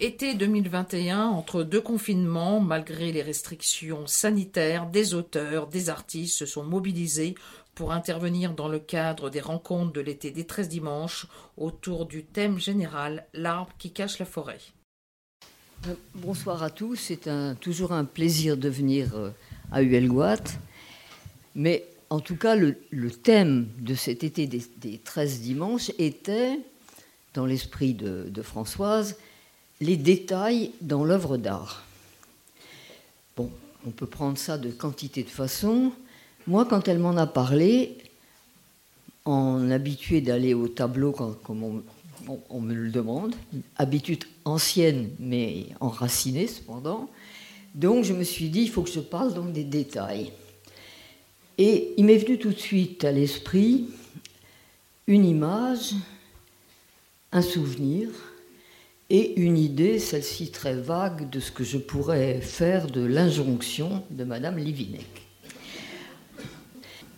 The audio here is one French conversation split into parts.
Été 2021, entre deux confinements, malgré les restrictions sanitaires, des auteurs, des artistes se sont mobilisés pour intervenir dans le cadre des rencontres de l'été des 13 dimanches autour du thème général L'arbre qui cache la forêt. Euh, bonsoir à tous, c'est toujours un plaisir de venir euh, à Huelgoat. Mais en tout cas, le, thème de cet été des, 13 dimanches était, dans l'esprit de Françoise, les détails dans l'œuvre d'art. Bon, on peut prendre ça de quantité de façons. Moi, quand elle m'en a parlé, en habitué d'aller au tableau comme on, me le demande, habitude ancienne mais enracinée cependant, donc je me suis dit, il faut que je parle donc des détails. Et il m'est venu tout de suite à l'esprit une image, un souvenir, et une idée, celle-ci très vague, de ce que je pourrais faire de l'injonction de Madame Livinec.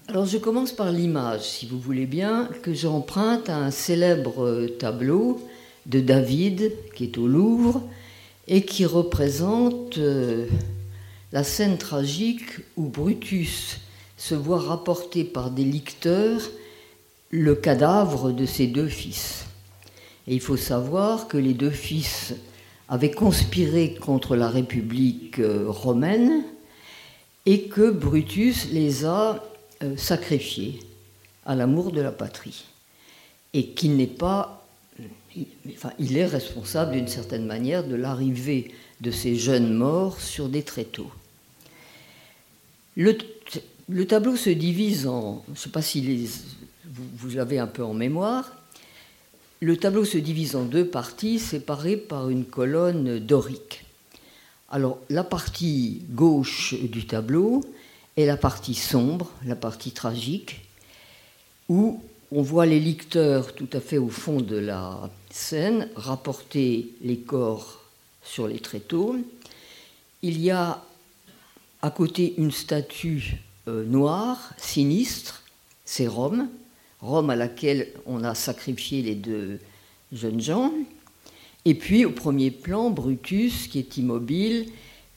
Alors je commence par l'image, si vous voulez bien, que j'emprunte à un célèbre tableau de David qui est au Louvre et qui représente euh, la scène tragique où Brutus se voit rapporter par des licteurs le cadavre de ses deux fils. Et il faut savoir que les deux fils avaient conspiré contre la République euh, romaine et que Brutus les a euh, sacrifiés à l'amour de la patrie. Et qu'il n'est pas. Enfin, il est responsable d'une certaine manière de l'arrivée de ces jeunes morts sur des tréteaux. Le, le tableau se divise en. Je ne sais pas si vous, vous l'avez un peu en mémoire. Le tableau se divise en deux parties séparées par une colonne dorique. Alors la partie gauche du tableau est la partie sombre, la partie tragique, où on voit les licteurs tout à fait au fond de la scène rapporter les corps sur les tréteaux. Il y a à côté une statue euh, noire, sinistre, c'est Rome, Rome à laquelle on a sacrifié les deux jeunes gens. Et puis au premier plan, Brutus qui est immobile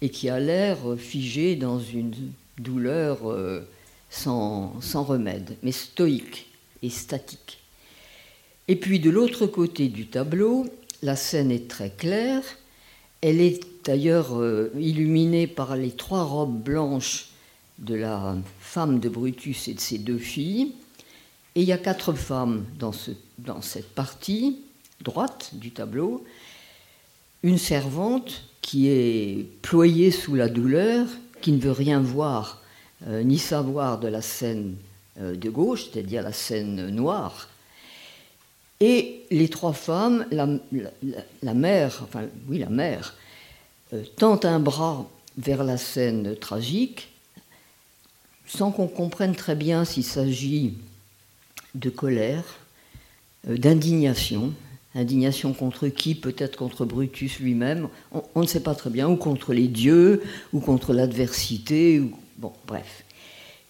et qui a l'air figé dans une douleur euh, sans, sans remède, mais stoïque et statique. Et puis de l'autre côté du tableau, la scène est très claire. Elle est d'ailleurs euh, illuminée par les trois robes blanches de la femme de Brutus et de ses deux filles. Et il y a quatre femmes dans, ce, dans cette partie droite du tableau. Une servante qui est ployée sous la douleur, qui ne veut rien voir euh, ni savoir de la scène euh, de gauche, c'est-à-dire la scène noire. Et les trois femmes, la, mère, enfin oui, la mère, euh, tend un bras vers la scène tragique, sans qu'on comprenne très bien s'il s'agit de colère, euh, d'indignation. Indignation contre qui Peut-être contre Brutus lui-même, on, ne sait pas très bien, ou contre les dieux, ou contre l'adversité, bon, bref.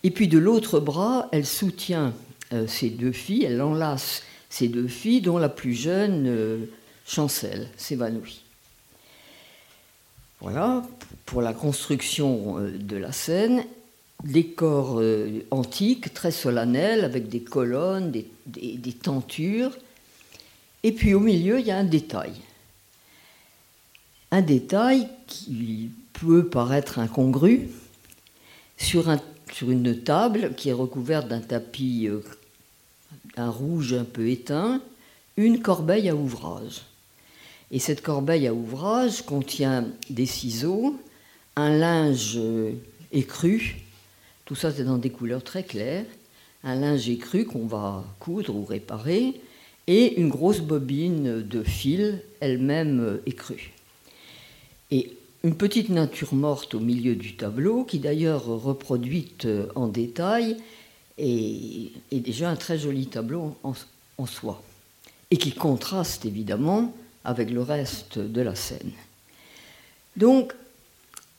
Et puis de l'autre bras, elle soutient euh, ses deux filles, elle enlace ses deux filles, dont la plus jeune euh, chancelle, s'évanouit. Voilà pour la construction de la scène décor euh, antique, très solennel, avec des colonnes, des, tentures. Et puis au milieu, il y a un détail. Un détail qui peut paraître incongru sur, une table qui est recouverte d'un tapis, euh, un rouge un peu éteint, une corbeille à ouvrage. Et cette corbeille à ouvrage contient des ciseaux, un linge euh, écru tout ça, c'est dans des couleurs très claires. Un linge écru qu'on va coudre ou réparer. Et une grosse bobine de fil, elle-même écrue. Et une petite nature morte au milieu du tableau, qui d'ailleurs reproduite en détail, est, déjà un très joli tableau en, en soi. Et qui contraste évidemment avec le reste de la scène. Donc,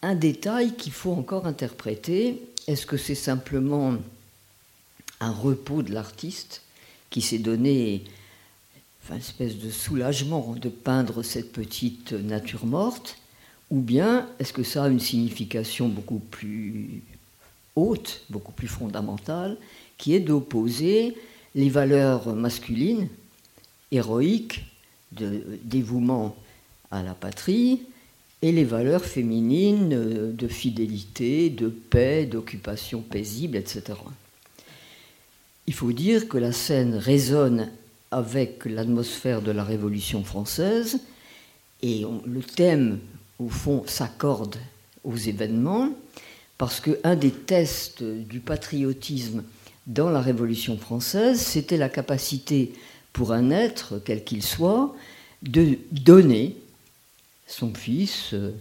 un détail qu'il faut encore interpréter est-ce que c'est simplement un repos de l'artiste qui s'est donné enfin, espèce de soulagement de peindre cette petite nature morte, ou bien est-ce que ça a une signification beaucoup plus haute, beaucoup plus fondamentale, qui est d'opposer les valeurs masculines, héroïques, de dévouement à la patrie, et les valeurs féminines de fidélité, de paix, d'occupation paisible, etc. Il faut dire que la scène résonne avec l'atmosphère de la Révolution française et le thème, au fond, s'accorde aux événements parce qu'un des tests du patriotisme dans la Révolution française, c'était la capacité pour un être, quel qu'il soit, de donner son fils, euh,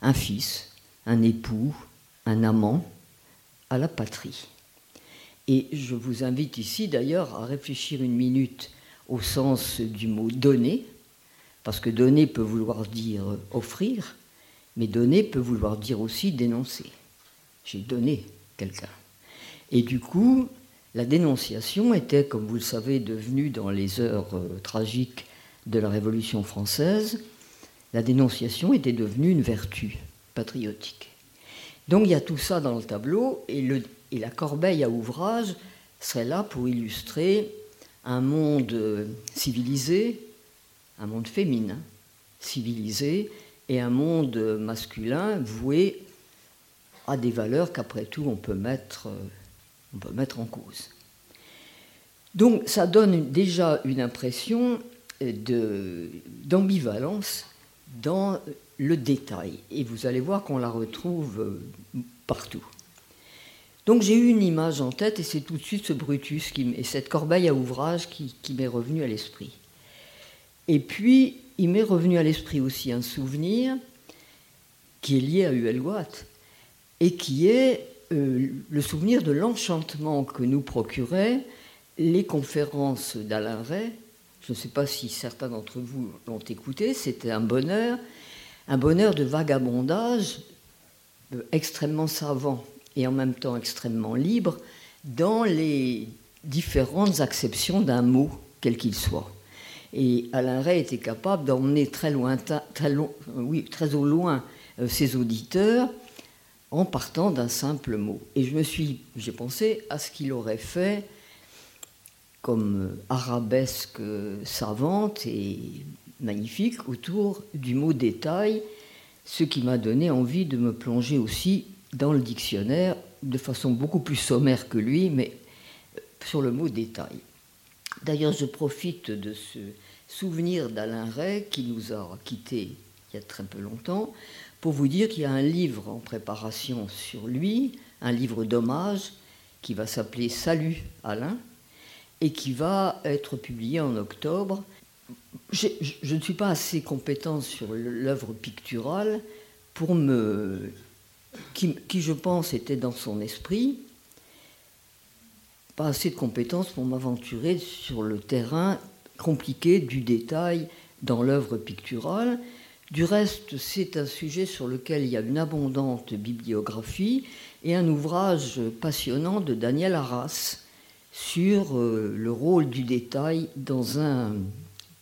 un fils, un époux, un amant, à la patrie. Et je vous invite ici d'ailleurs à réfléchir une minute au sens du mot donner, parce que donner peut vouloir dire offrir, mais donner peut vouloir dire aussi dénoncer. J'ai donné quelqu'un. Et du coup, la dénonciation était, comme vous le savez, devenue dans les heures euh, tragiques de la Révolution française, la dénonciation était devenue une vertu patriotique. Donc il y a tout ça dans le tableau, et, la corbeille à ouvrage serait là pour illustrer un monde euh, civilisé, un monde féminin civilisé, et un monde masculin voué à des valeurs qu'après tout euh, on peut mettre en cause. Donc ça donne déjà une impression d'ambivalence dans le détail. Et vous allez voir qu'on la retrouve euh, partout. Donc j'ai eu une image en tête et c'est tout de suite ce Brutus et cette corbeille à ouvrage qui, m'est revenu à l'esprit. Et puis il m'est revenu à l'esprit aussi un souvenir qui est lié à Huelgoat et qui est euh, le souvenir de l'enchantement que nous procuraient les conférences d'Alain Ray je ne sais pas si certains d'entre vous l'ont écouté, c'était un bonheur, un bonheur de vagabondage euh, extrêmement savant et en même temps extrêmement libre dans les différentes acceptions d'un mot, quel qu'il soit. Et Alain Ray était capable d'emmener très, oui, très au loin euh, ses auditeurs en partant d'un simple mot. Et je me suis, j'ai pensé à ce qu'il aurait fait comme euh, arabesque savante et magnifique autour du mot détail, ce qui m'a donné envie de me plonger aussi dans le dictionnaire de façon beaucoup plus sommaire que lui, mais euh, sur le mot détail. D'ailleurs, je profite de ce souvenir d'Alain Ray qui nous a quittés il y a très peu longtemps pour vous dire qu'il y a un livre en préparation sur lui, un livre d'hommage qui va s'appeler Salut Alain, et qui va être publié en octobre. Je, ne suis pas assez compétente sur l'œuvre picturale pour me. Qui, qui, je pense, était dans son esprit, pas assez de compétences pour m'aventurer sur le terrain compliqué du détail dans l'œuvre picturale. Du reste, c'est un sujet sur lequel il y a une abondante bibliographie et un ouvrage passionnant de Daniel Arras, sur euh, le rôle du détail dans un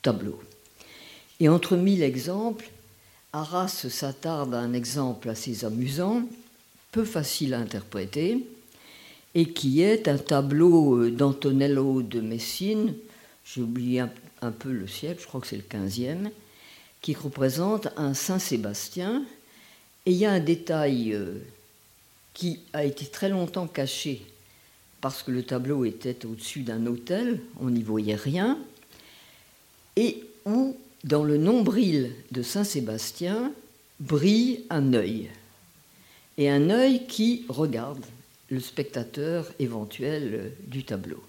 tableau. Et entre mille exemples, Arras s'attarde à un exemple assez amusant, peu facile à interpréter, et qui est un tableau euh, d'Antonello de Messine, j'ai oublié un, peu le siècle, je crois que c'est le 15e, qui représente un Saint-Sébastien. Et il y a un détail euh, qui a été très longtemps caché parce que le tableau était au-dessus d'un hôtel, on n'y voyait rien, et où, dans le nombril de Saint-Sébastien, brille un œil. Et un œil qui regarde le spectateur éventuel du tableau.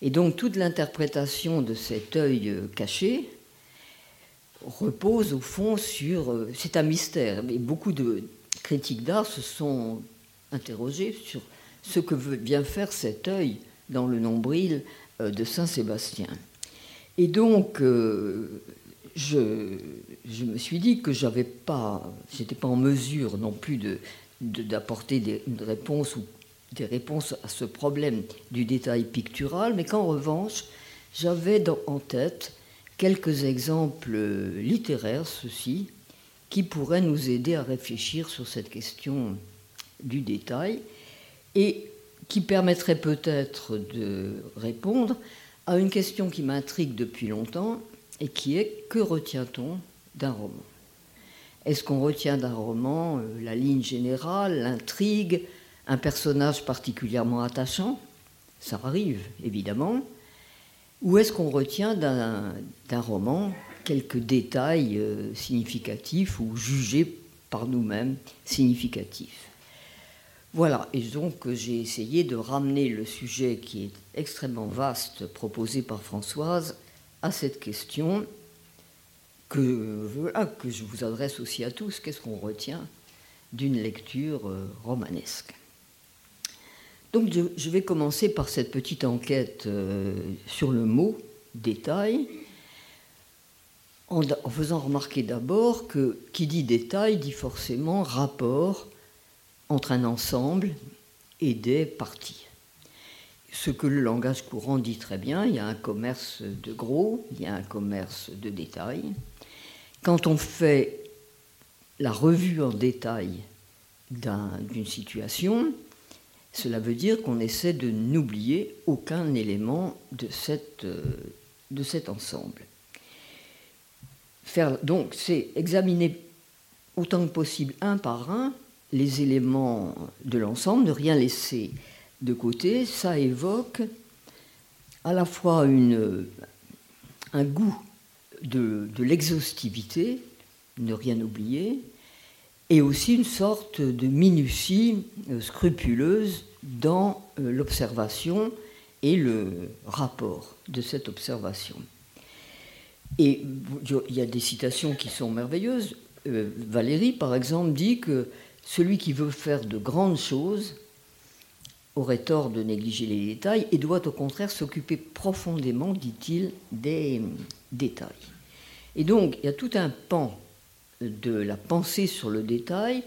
Et donc toute l'interprétation de cet œil caché repose au fond sur... C'est un mystère, mais beaucoup de critiques d'art se sont interrogés sur ce que veut bien faire cet œil dans le nombril euh, de Saint-Sébastien. Et donc, euh, je, me suis dit que j'avais pas, pas en mesure non plus d'apporter des réponses ou des réponses à ce problème du détail pictural, mais qu'en revanche, j'avais en tête quelques exemples littéraires, ceci, qui pourraient nous aider à réfléchir sur cette question du détail et qui permettraient peut-être de répondre à une question qui m'intrigue depuis longtemps et qui est que retient-on d'un roman? Est-ce qu'on retient d'un roman euh, la ligne générale, l'intrigue, un personnage particulièrement attachant? Ça arrive, évidemment. Ou est-ce qu'on retient d'un roman quelques détails euh, significatifs ou jugés par nous-mêmes significatifs? Voilà, et donc j'ai essayé de ramener le sujet qui est extrêmement vaste proposé par Françoise à cette question que, que je vous adresse aussi à tous. Qu'est-ce qu'on retient d'une lecture euh, romanesque? Donc je, vais commencer par cette petite enquête euh, sur le mot détail, en, en faisant remarquer d'abord que qui dit détail dit forcément rapport entre un ensemble et des parties ce que le langage courant dit très bien, il y a un commerce de gros, il y a un commerce de détail. Quand on fait la revue en détail d'une situation, cela veut dire qu'on essaie de n'oublier aucun élément de, cette, euh, de cet ensemble. Donc, c'est examiner autant que possible, un par un, les éléments de l'ensemble, ne rien laisser de côté, ça évoque à la fois un goût de, l'exhaustivité, ne rien oublier, et aussi une sorte de minutie euh, scrupuleuse dans euh, l'observation et le rapport de cette observation. Et il y a des citations qui sont merveilleuses. Euh, Valérie, par exemple, dit que celui qui veut faire de grandes choses aurait tort de négliger les détails et doit au contraire s'occuper profondément, dit-il, des détails. Et donc, il y a tout un pan de la pensée sur le détail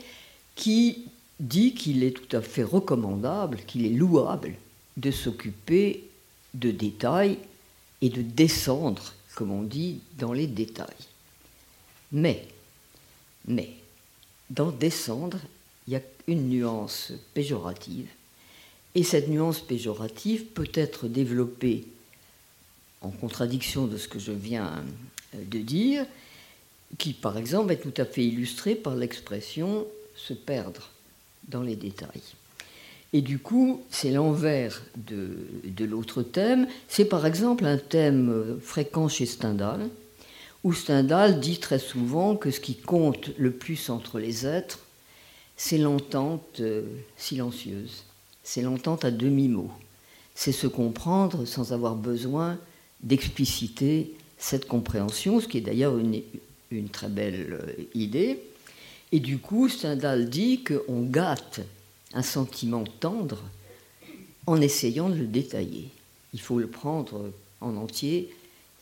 qui dit qu'il est tout à fait recommandable, qu'il est louable de s'occuper de détails et de descendre, comme on dit, dans les détails. Mais, mais, dans descendre, il y a une nuance péjorative et cette nuance péjorative peut être développée en contradiction de ce que je viens de dire, qui par exemple est tout à fait illustrée par l'expression se perdre dans les détails. Et du coup, c'est l'envers de, de l'autre thème. C'est par exemple un thème fréquent chez Stendhal, où Stendhal dit très souvent que ce qui compte le plus entre les êtres, c'est l'entente euh, silencieuse c'est l'entente à demi-mot. C'est se comprendre sans avoir besoin d'expliciter cette compréhension, ce qui est d'ailleurs une, très belle euh, idée. Et du coup, Stendhal dit qu'on gâte un sentiment tendre en essayant de le détailler. Il faut le prendre en entier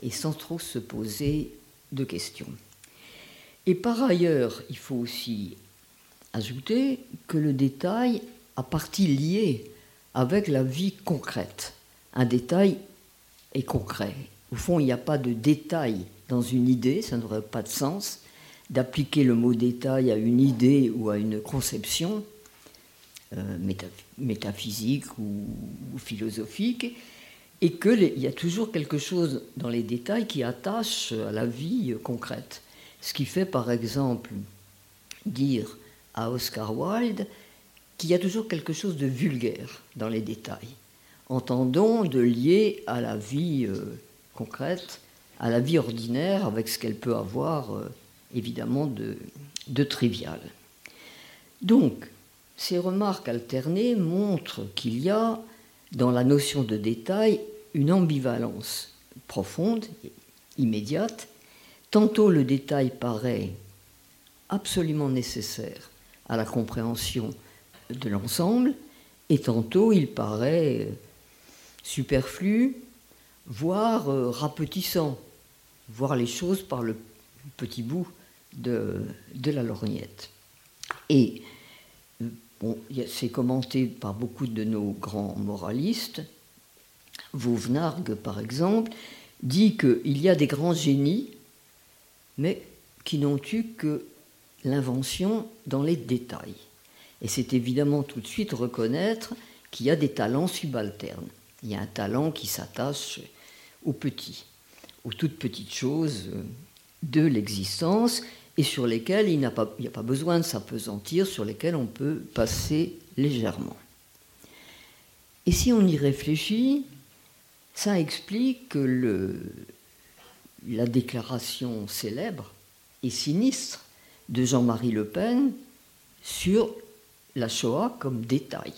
et sans trop se poser de questions. Et par ailleurs, il faut aussi ajouter que le détail à partie liée avec la vie concrète. Un détail est concret. Au fond, il n'y a pas de détail dans une idée, ça n'aurait pas de sens d'appliquer le mot détail à une idée ou à une conception euh, métaphysique ou, philosophique, et qu'il y a toujours quelque chose dans les détails qui attache à la vie concrète. Ce qui fait par exemple dire à Oscar Wilde qu'il y a toujours quelque chose de vulgaire dans les détails. Entendons de lier à la vie euh, concrète, à la vie ordinaire, avec ce qu'elle peut avoir euh, évidemment de, de trivial. Donc, ces remarques alternées montrent qu'il y a dans la notion de détail une ambivalence profonde, immédiate. Tantôt le détail paraît absolument nécessaire à la compréhension de l'ensemble, et tantôt il paraît euh, superflu, voire euh, rapetissant, voir les choses par le petit bout de, la lorgnette. Et c'est commenté par beaucoup de nos grands moralistes, Vauvenargues par exemple, dit qu'il y a des grands génies, mais qui n'ont eu que l'invention dans les détails. Et c'est évidemment tout de suite reconnaître qu'il y a des talents subalternes. Il y a un talent qui s'attache aux petits, aux toutes petites choses de l'existence et sur lesquelles il n'y a, pas besoin de s'apesantir, sur lesquelles on peut passer légèrement. Et si on y réfléchit, ça explique la déclaration célèbre et sinistre de Jean-Marie Le Pen sur la Shoah comme détail.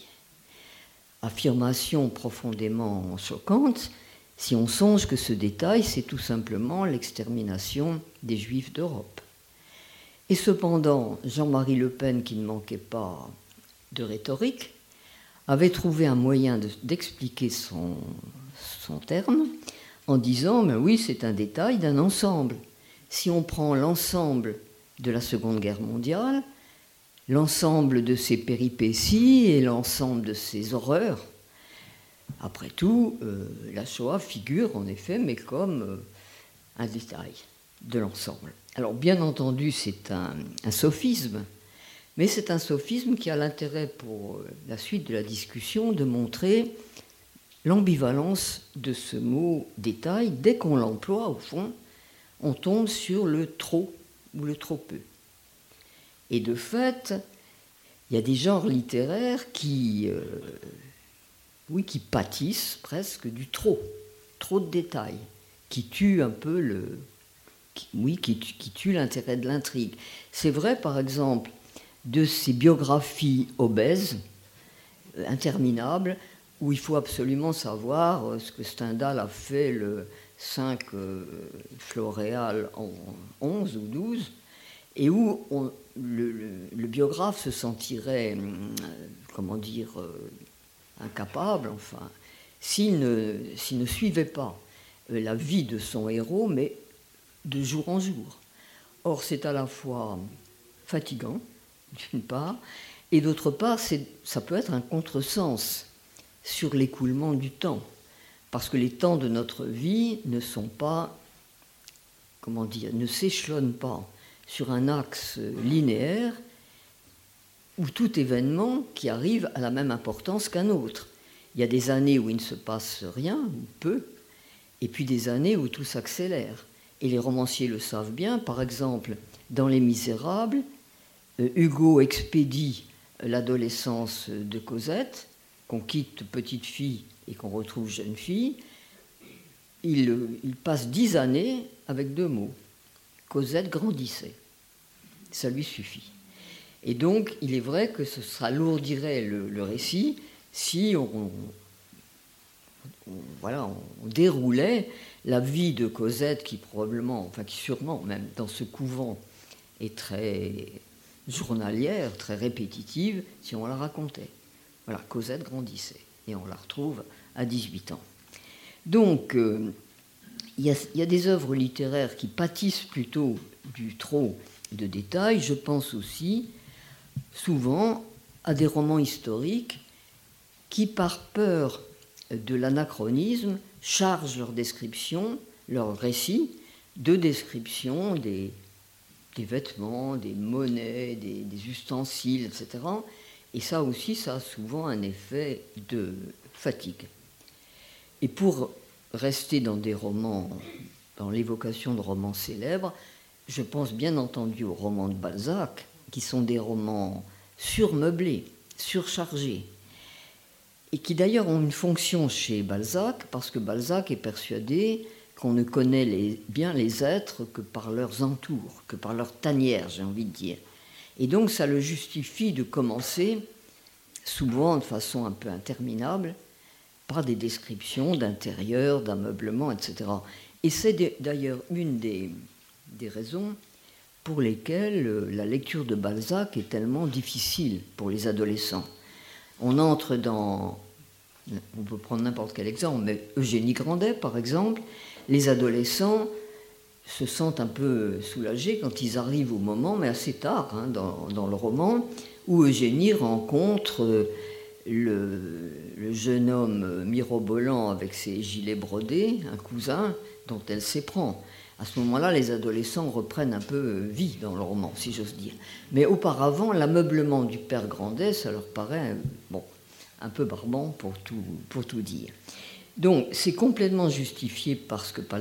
Affirmation profondément choquante si on songe que ce détail, c'est tout simplement l'extermination des Juifs d'Europe. Et cependant, Jean-Marie Le Pen, qui ne manquait pas de rhétorique, avait trouvé un moyen d'expliquer son, terme en disant, mais oui, c'est un détail d'un ensemble. Si on prend l'ensemble de la Seconde Guerre mondiale, l'ensemble de ses péripéties et l'ensemble de ses horreurs. Après tout, euh, la Shoah figure en effet, mais comme euh, un détail de l'ensemble. Alors bien entendu, c'est un, sophisme, mais c'est un sophisme qui a l'intérêt pour euh, la suite de la discussion de montrer l'ambivalence de ce mot détail. Dès qu'on l'emploie, au fond, on tombe sur le trop ou le trop peu. Et de fait, il y a des genres littéraires qui, euh, pâtissent presque du trop, trop de détails, qui tuent un peu le, oui, qui, qui tuent l'intérêt de l'intrigue. C'est vrai, par exemple, de ces biographies obèses, euh, interminables, où il faut absolument savoir euh, ce que Stendhal a fait le 5 Floréal en 11 ou 12, et où le, biographe se sentirait, hum, comment dire, euh, incapable, enfin, s'il ne, ne, suivait pas euh, la vie de son héros, mais de jour en jour. Or, c'est à la fois fatigant, d'une part, et d'autre part, ça peut être un contresens sur l'écoulement du temps, parce que les temps de notre vie ne sont pas, comment dire, ne s'échelonnent pas sur un axe linéaire où tout événement qui arrive a la même importance qu'un autre. Il y a des années où il ne se passe rien, ou peu, et puis des années où tout s'accélère. Et les romanciers le savent bien, par exemple, dans Les Misérables, euh, Hugo expédie l'adolescence de Cosette, qu'on quitte petite fille et qu'on retrouve jeune fille. Il, il passe dix années avec deux mots. Cosette grandissait ça lui suffit. Et donc, il est vrai que ce le, le récit si on, voilà, on déroulait la vie de Cosette, qui probablement, enfin qui sûrement, même dans ce couvent, est très journalière, très répétitive, si on la racontait. Voilà, Cosette grandissait, et on la retrouve à 18 ans. Donc, euh, il y, a des œuvres littéraires qui pâtissent plutôt du trop de détails, je pense aussi souvent à des romans historiques qui, par peur de l'anachronisme, chargent leur description, leur récit, de description des, vêtements, des monnaies, des, des, ustensiles, etc. Et ça aussi, ça a souvent un effet de fatigue. Et pour rester dans des romans, dans l'évocation de romans célèbres, je pense bien entendu aux romans de Balzac, qui sont des romans surmeublés, surchargés, et qui d'ailleurs ont une fonction chez Balzac, parce que Balzac est persuadé qu'on ne connaît bien les êtres que par leurs entours, que par leur tanière, j'ai envie de dire. Et donc ça le justifie de commencer, souvent de façon un peu interminable, par des descriptions d'intérieur, d'ameublement, etc. Et c'est d'ailleurs une des, des raisons pour lesquelles euh, la lecture de Balzac est tellement difficile pour les adolescents. On entre dans, on peut prendre n'importe quel exemple, mais Eugénie Grandet par exemple, les adolescents se sentent un peu soulagés quand ils arrivent au moment, mais assez tard hein, dans, le roman, où Eugénie rencontre euh, le jeune homme mirobolant avec ses gilets brodés, un cousin, dont elle s'éprend. À ce moment-là, les adolescents reprennent un peu euh, vie dans le roman, si j'ose dire. Mais auparavant, l'ameublement du père Grandet, ça leur paraît bon, un peu barbant pour tout, pour tout dire. Donc, c'est complètement justifié parce que, par,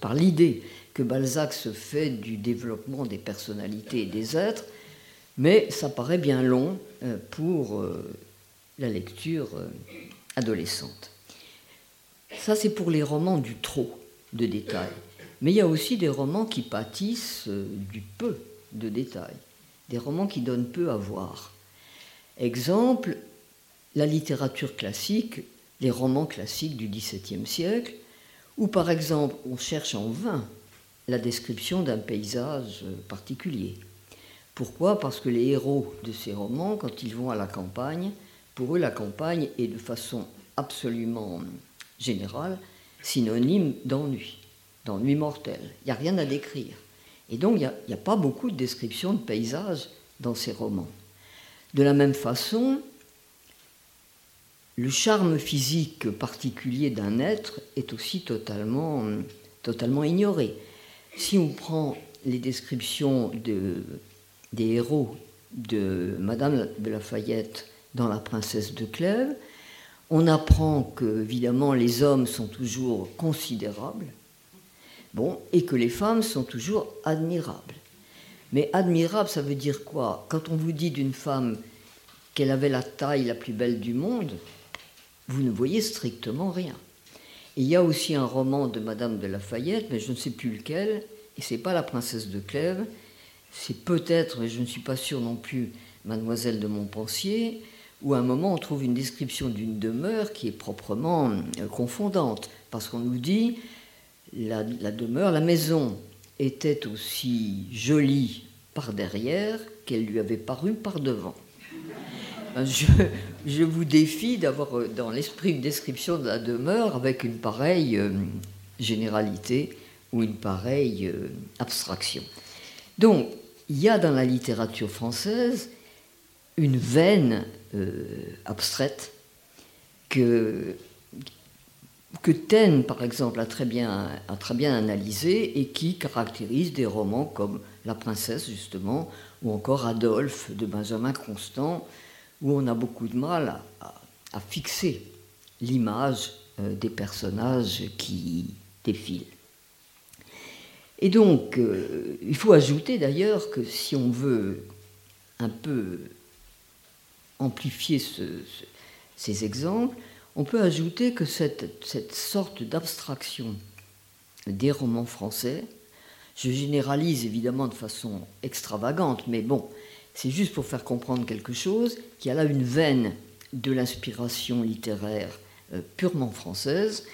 par l'idée que Balzac se fait du développement des personnalités et des êtres, mais ça paraît bien long euh, pour euh, la lecture euh, adolescente. Ça, c'est pour les romans du trop de détails. Mais il y a aussi des romans qui pâtissent du peu de détails, des romans qui donnent peu à voir. Exemple, la littérature classique, les romans classiques du XVIIe siècle, où par exemple on cherche en vain la description d'un paysage particulier. Pourquoi? Parce que les héros de ces romans, quand ils vont à la campagne, pour eux la campagne est de façon absolument générale synonyme d'ennui, d'ennui mortel. Il n'y a rien à décrire. Et donc il n'y a, pas beaucoup de descriptions de paysages dans ces romans. De la même façon, le charme physique particulier d'un être est aussi totalement, totalement ignoré. Si on prend les descriptions de, des héros de Madame de Lafayette dans La Princesse de Clèves, on apprend que, évidemment, les hommes sont toujours considérables, bon, et que les femmes sont toujours admirables. Mais admirable, ça veut dire quoi? Quand on vous dit d'une femme qu'elle avait la taille la plus belle du monde, vous ne voyez strictement rien. il y a aussi un roman de Madame de Lafayette, mais je ne sais plus lequel, et c'est pas la princesse de Clèves, c'est peut-être, et je ne suis pas sûr non plus, Mademoiselle de Montpensier, où à un moment on trouve une description d'une demeure qui est proprement euh, confondante, parce qu'on nous dit la, demeure, la maison était aussi jolie par derrière qu'elle lui avait paru par devant. Je, vous défie d'avoir euh, dans l'esprit une description de la demeure avec une pareille euh, généralité ou une pareille abstraction. Donc, il y a dans la littérature française une veine abstraite que, que Taine, par exemple, a très, bien, a analysé et qui caractérise des romans comme La Princesse, justement, ou encore Adolphe de Benjamin Constant, où on a beaucoup de mal à, fixer l'image euh, des personnages qui défilent. Et donc, euh, il faut ajouter d'ailleurs que si on veut un peu amplifier ces exemples, on peut ajouter que cette, cette sorte d'abstraction des romans français, je généralise évidemment de façon extravagante, mais bon, c'est juste pour faire comprendre quelque chose, qu'il y a là une veine de l'inspiration littéraire euh, purement française.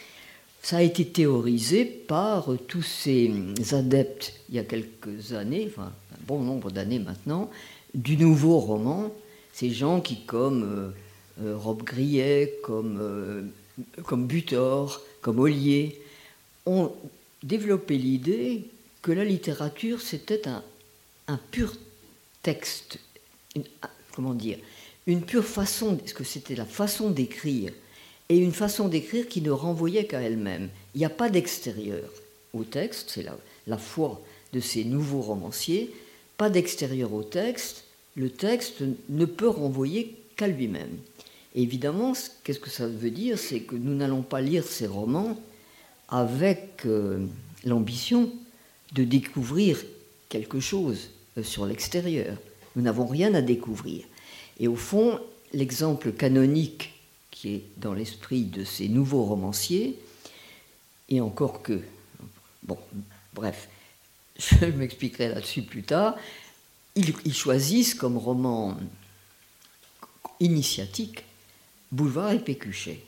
Ça a été théorisé par tous ces adeptes, il y a quelques années, enfin un bon nombre d'années maintenant, du nouveau roman. Ces gens qui, comme euh, euh, Rob Grillet, comme, comme Butor, comme Ollier, ont développé l'idée que la littérature, c'était un, un pur texte, ah, comment dire, une pure façon, ce que c'était la façon d'écrire, et une façon d'écrire qui ne renvoyait qu'à elle-même. Il n'y a pas d'extérieur au texte, c'est la foi de ces nouveaux romanciers, pas d'extérieur au texte, le texte ne peut renvoyer qu'à lui-même. évidemment, qu'est-ce que ça veut dire? C'est que nous n'allons pas lire ces romans avec euh, l'ambition de découvrir quelque chose. Euh, sur l'extérieur. Nous n'avons rien à découvrir. Et au fond, l'exemple canonique qui est dans l'esprit de ces nouveaux romanciers, et encore que, bon, bref, je m'expliquerai là-dessus plus tard, ils, choisissent comme roman initiatique Boulevard et Pécuchet.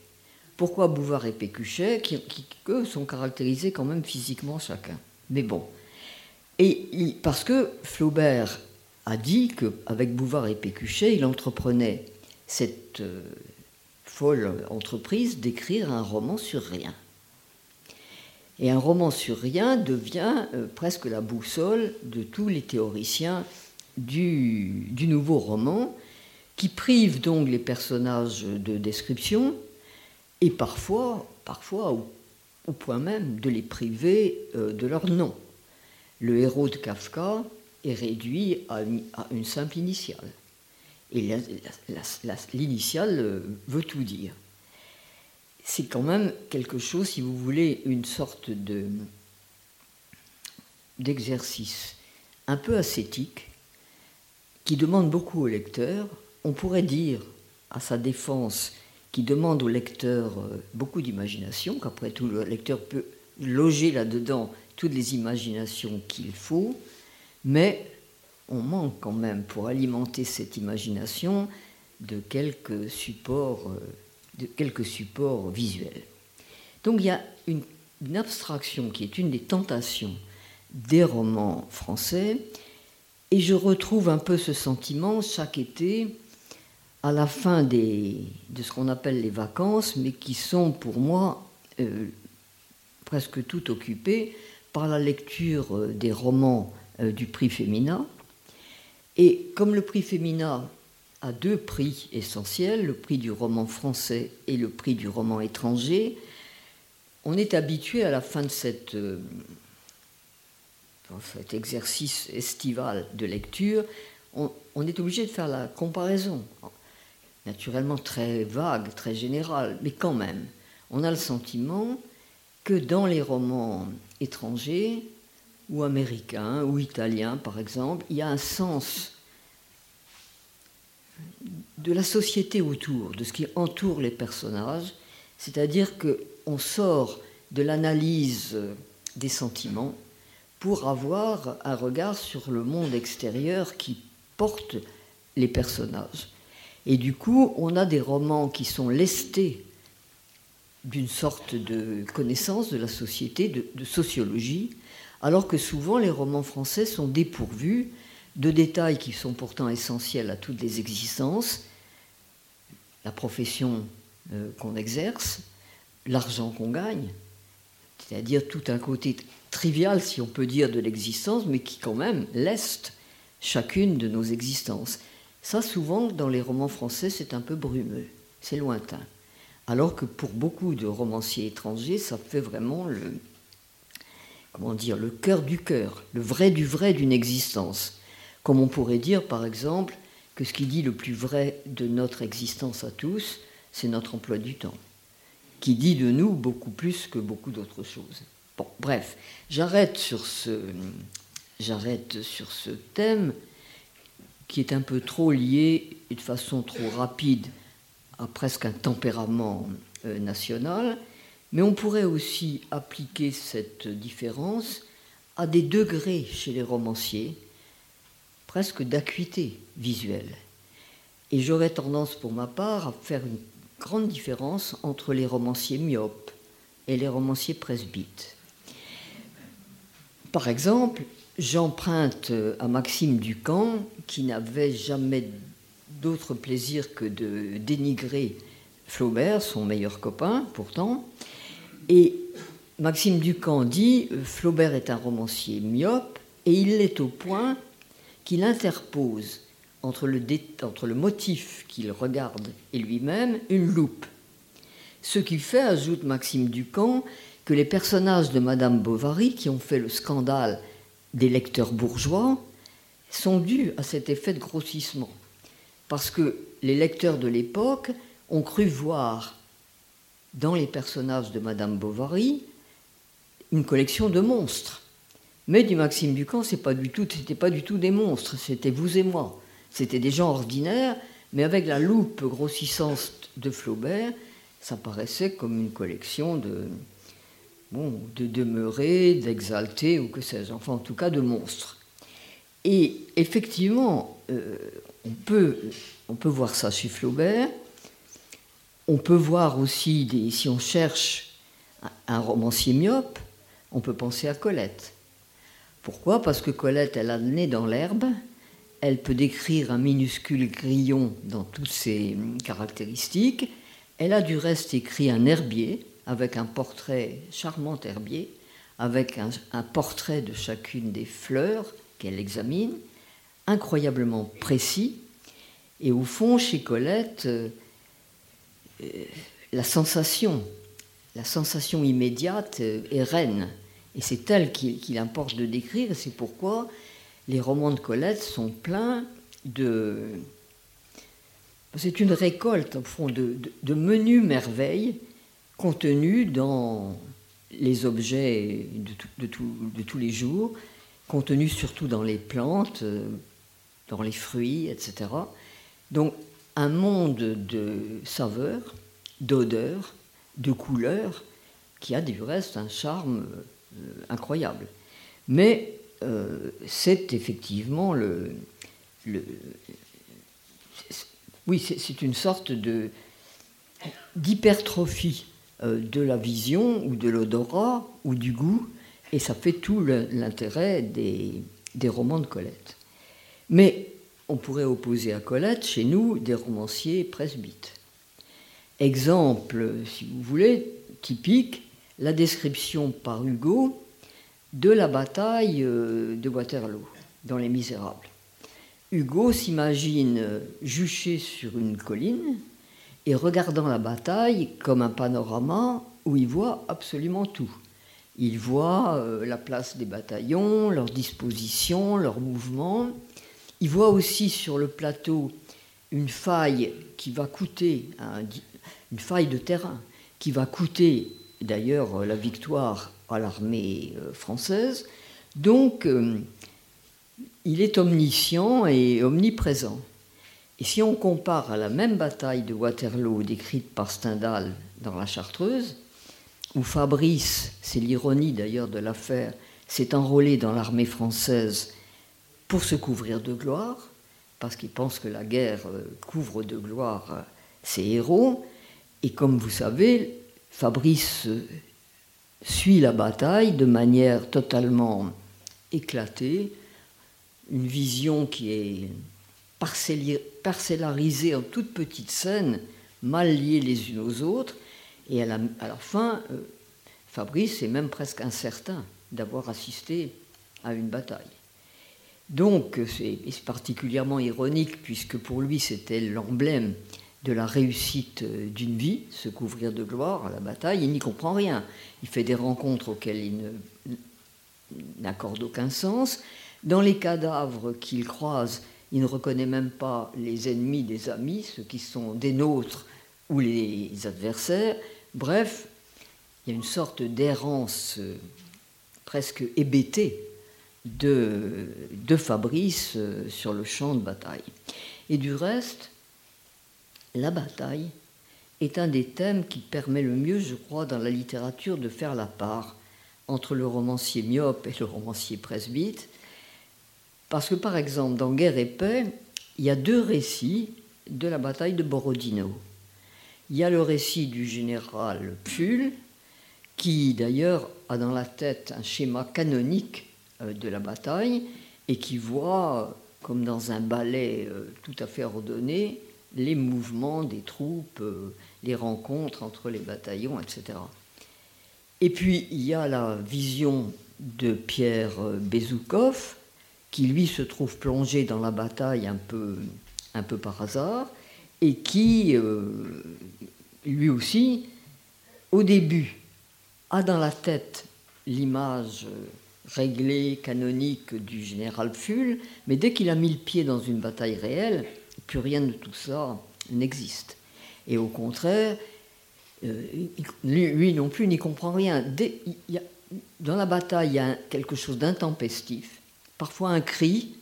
Pourquoi Boulevard et Pécuchet, qui, eux, sont caractérisés quand même physiquement chacun Mais bon, et parce que Flaubert a dit qu'avec Bouvard et Pécuchet, il entreprenait cette euh, folle entreprise d'écrire un roman sur rien. Et un roman sur rien devient euh, presque la boussole de tous les théoriciens du, du, nouveau roman, qui prive donc les personnages de description, et parfois, parfois ou au point même de les priver euh, de leur nom. Le héros de Kafka est réduit à une, simple initiale. Et l'initiale euh, veut tout dire. C'est quand même quelque chose, si vous voulez, une sorte de, d'exercice un peu ascétique qui demande beaucoup au lecteur. On pourrait dire à sa défense qui demande au lecteur euh, beaucoup d'imagination, qu'après tout le lecteur peut loger là-dedans toutes les imaginations qu'il faut, mais on manque quand même pour alimenter cette imagination de quelques supports, euh, de quelques supports visuels. Donc il y a une, abstraction qui est une des tentations des romans français, et je retrouve un peu ce sentiment chaque été à la fin de ce qu'on appelle les vacances, mais qui sont pour moi euh, presque tout occupées par la lecture euh, des romans euh, du prix Féminin. Et comme le prix Féminin a deux prix essentiels, le prix du roman français et le prix du roman étranger, on est habitué à la fin de cette, cet exercice estival de lecture, on, on est obligé de faire la comparaison. Naturellement très vague, très général, mais quand même, on a le sentiment que dans les romans étrangers, ou américains, ou italiens par exemple, il y a un sens de la société autour, de ce qui entoure les personnages, c'est-à-dire qu'on sort de l'analyse des sentiments pour avoir un regard sur le monde extérieur qui porte les personnages. Et du coup, on a des romans qui sont lestés d'une sorte de connaissance de la société, de, sociologie, alors que souvent les romans français sont dépourvus de détails qui sont pourtant essentiels à toutes les existences, la profession euh, qu'on exerce, l'argent qu'on gagne, c'est-à-dire tout un côté trivial, si on peut dire, de l'existence, mais qui quand même leste chacune de nos existences. Ça, souvent, dans les romans français, c'est un peu brumeux, c'est lointain. Alors que pour beaucoup de romanciers étrangers, ça fait vraiment le, comment dire, le cœur du cœur, le vrai du vrai d'une existence. Comme on pourrait dire, par exemple, que ce qui dit le plus vrai de notre existence à tous, c'est notre emploi du temps, qui dit de nous beaucoup plus que beaucoup d'autres choses. Bon, bref, j'arrête sur ce, j'arrête sur ce thème qui est un peu trop lié et de façon trop rapide à presque un tempérament euh, national, mais on pourrait aussi appliquer cette différence à des degrés chez les romanciers, presque d'acuité visuelle. Et j'aurais tendance pour ma part à faire une grande différence entre les romanciers myopes et les romanciers presbytes. Par exemple, J'emprunte à Maxime Ducamp, qui n'avait jamais d'autre plaisir que de dénigrer Flaubert, son meilleur copain pourtant. Et Maxime Ducamp dit Flaubert est un romancier myope et il l'est au point qu'il interpose entre le, motif qu'il regarde et lui-même une loupe. Ce qui fait, ajoute Maxime Ducamp, que les personnages de Madame Bovary, qui ont fait le scandale des lecteurs bourgeois sont dus à cet effet de grossissement. Parce que les lecteurs de l'époque ont cru voir dans les personnages de Madame Bovary une collection de monstres. Mais du Maxime Ducamp, ce pas c'était pas du tout des monstres, c'était vous et moi. C'était des gens ordinaires, mais avec la loupe grossissante de Flaubert, ça paraissait comme une collection de, bon, de demeurer, d'exalter, ou que sais-je, enfin en tout cas de monstres. Et effectivement, euh, on, peut, voir ça chez Flaubert, on peut voir aussi, si on cherche un romancier myope, on peut penser à Colette. Pourquoi? Parce que Colette, elle a le nez dans l'herbe, elle peut décrire un minuscule grillon dans toutes ses caractéristiques, elle a du reste écrit un herbier, avec un portrait charmant herbier, avec un, portrait de chacune des fleurs qu'elle examine, incroyablement précis. Et au fond, chez Colette, euh, la sensation, la sensation immédiate est reine. Et c'est elle qu'il importe de décrire, et c'est pourquoi les romans de Colette sont pleins de... C'est une récolte, au fond, de, de, menus merveilles contenues dans les objets de, tous les jours, contenus surtout dans les plantes, dans les fruits, etc. Donc un monde de saveurs, d'odeurs, de couleurs, qui a du reste un charme euh, incroyable. Mais euh, c'est effectivement le, oui, c'est une sorte d'hypertrophie euh, de la vision ou de l'odorat ou du goût, et ça fait tout l'intérêt des, des, romans de Colette. Mais on pourrait opposer à Colette, chez nous, des romanciers presbytes. Exemple, si vous voulez, typique, la description par Hugo de la bataille euh, de Waterloo dans Les Misérables. Hugo s'imagine juché sur une colline et regardant la bataille comme un panorama où il voit absolument tout. Il voit euh, la place des bataillons, leur disposition, leurs mouvements. Il voit aussi sur le plateau une faille qui va coûter, une faille de terrain qui va coûter d'ailleurs la victoire à l'armée euh, française. Donc, euh, il est omniscient et omniprésent. Et si on compare à la même bataille de Waterloo décrite par Stendhal dans La Chartreuse, où Fabrice, c'est l'ironie d'ailleurs de l'affaire, s'est enrôlé dans l'armée française pour se couvrir de gloire, parce qu'il pense que la guerre euh, couvre de gloire ses héros, et comme vous savez, Fabrice suit la bataille de manière totalement éclatée, une vision qui est parcellarisée en toutes petites scènes, mal liées les unes aux autres, et à la, fin, euh, Fabrice est même presque incertain d'avoir assisté à une bataille. Donc c'est particulièrement ironique puisque pour lui c'était l'emblème de la réussite euh, d'une vie, se couvrir de gloire à la bataille, il n'y comprend rien. Il fait des rencontres auxquelles il n'accorde aucun sens. Dans les cadavres qu'il croise, il ne reconnaît même pas les ennemis des amis, ceux qui sont des nôtres ou les adversaires. Bref, il y a une sorte d'errance euh, presque hébétée de, de Fabrice euh, sur le champ de bataille. Et du reste, la bataille est un des thèmes qui permet le mieux, je crois, dans la littérature de faire la part entre le romancier myope et le romancier presbyte. Parce que, par exemple, dans Guerre et paix, il y a deux récits de la bataille de Borodino. Il y a le récit du général Pfull, qui d'ailleurs a dans la tête un schéma canonique euh, de la bataille et qui voit, comme dans un ballet euh, tout à fait ordonné, les mouvements des troupes, euh, les rencontres entre les bataillons, etc. Et puis il y a la vision de Pierre euh, Bezoukov, qui lui se trouve plongé dans la bataille un peu, un peu par hasard, et qui, euh, lui aussi, au début, a dans la tête l'image réglée, canonique du général Full, mais dès qu'il a mis le pied dans une bataille réelle, plus rien de tout ça n'existe. Et au contraire, euh, lui, non plus n'y comprend rien. dans la bataille, il y a quelque chose d'intempestif, parfois un cri,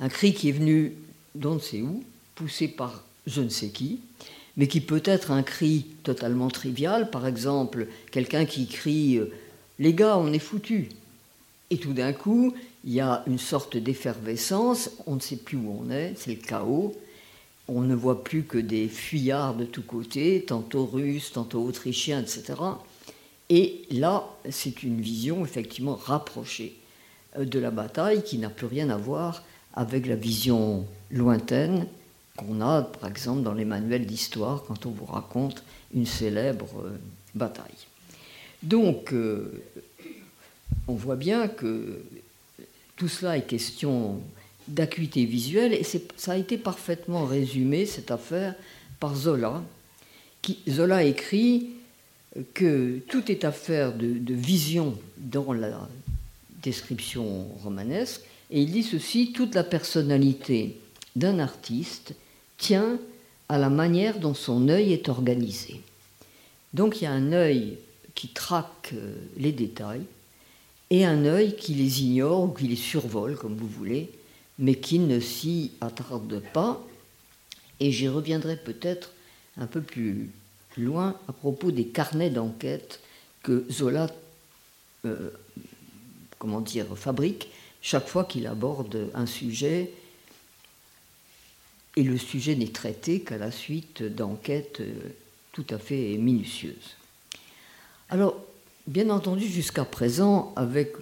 un cri qui est venu d'on ne sait où, poussé par je ne sais qui, mais qui peut être un cri totalement trivial, par exemple quelqu'un qui crie euh, Les gars, on est foutus. Et tout d'un coup, il y a une sorte d'effervescence, on ne sait plus où on est, c'est le chaos, on ne voit plus que des fuyards de tous côtés, tantôt russes, tantôt autrichiens, etc. Et là, c'est une vision effectivement rapprochée euh, de la bataille qui n'a plus rien à voir avec la vision lointaine qu'on a, par exemple, dans les manuels d'histoire quand on vous raconte une célèbre euh, bataille. Donc, euh, on voit bien que tout cela est question d'acuité visuelle, et ça a été parfaitement résumé, cette affaire, par Zola. Qui, Zola écrit que tout est affaire de, de vision dans la description romanesque, et il dit ceci, toute la personnalité d'un artiste tient à la manière dont son œil est organisé. Donc il y a un œil qui traque euh, les détails et un œil qui les ignore ou qui les survole, comme vous voulez, mais qui ne s'y attarde pas. Et j'y reviendrai peut-être un peu plus loin à propos des carnets d'enquête que Zola euh, comment dire, fabrique chaque fois qu'il aborde un sujet. Et le sujet n'est traité qu'à la suite d'enquêtes euh, tout à fait minutieuses. Alors, bien entendu, jusqu'à présent, avec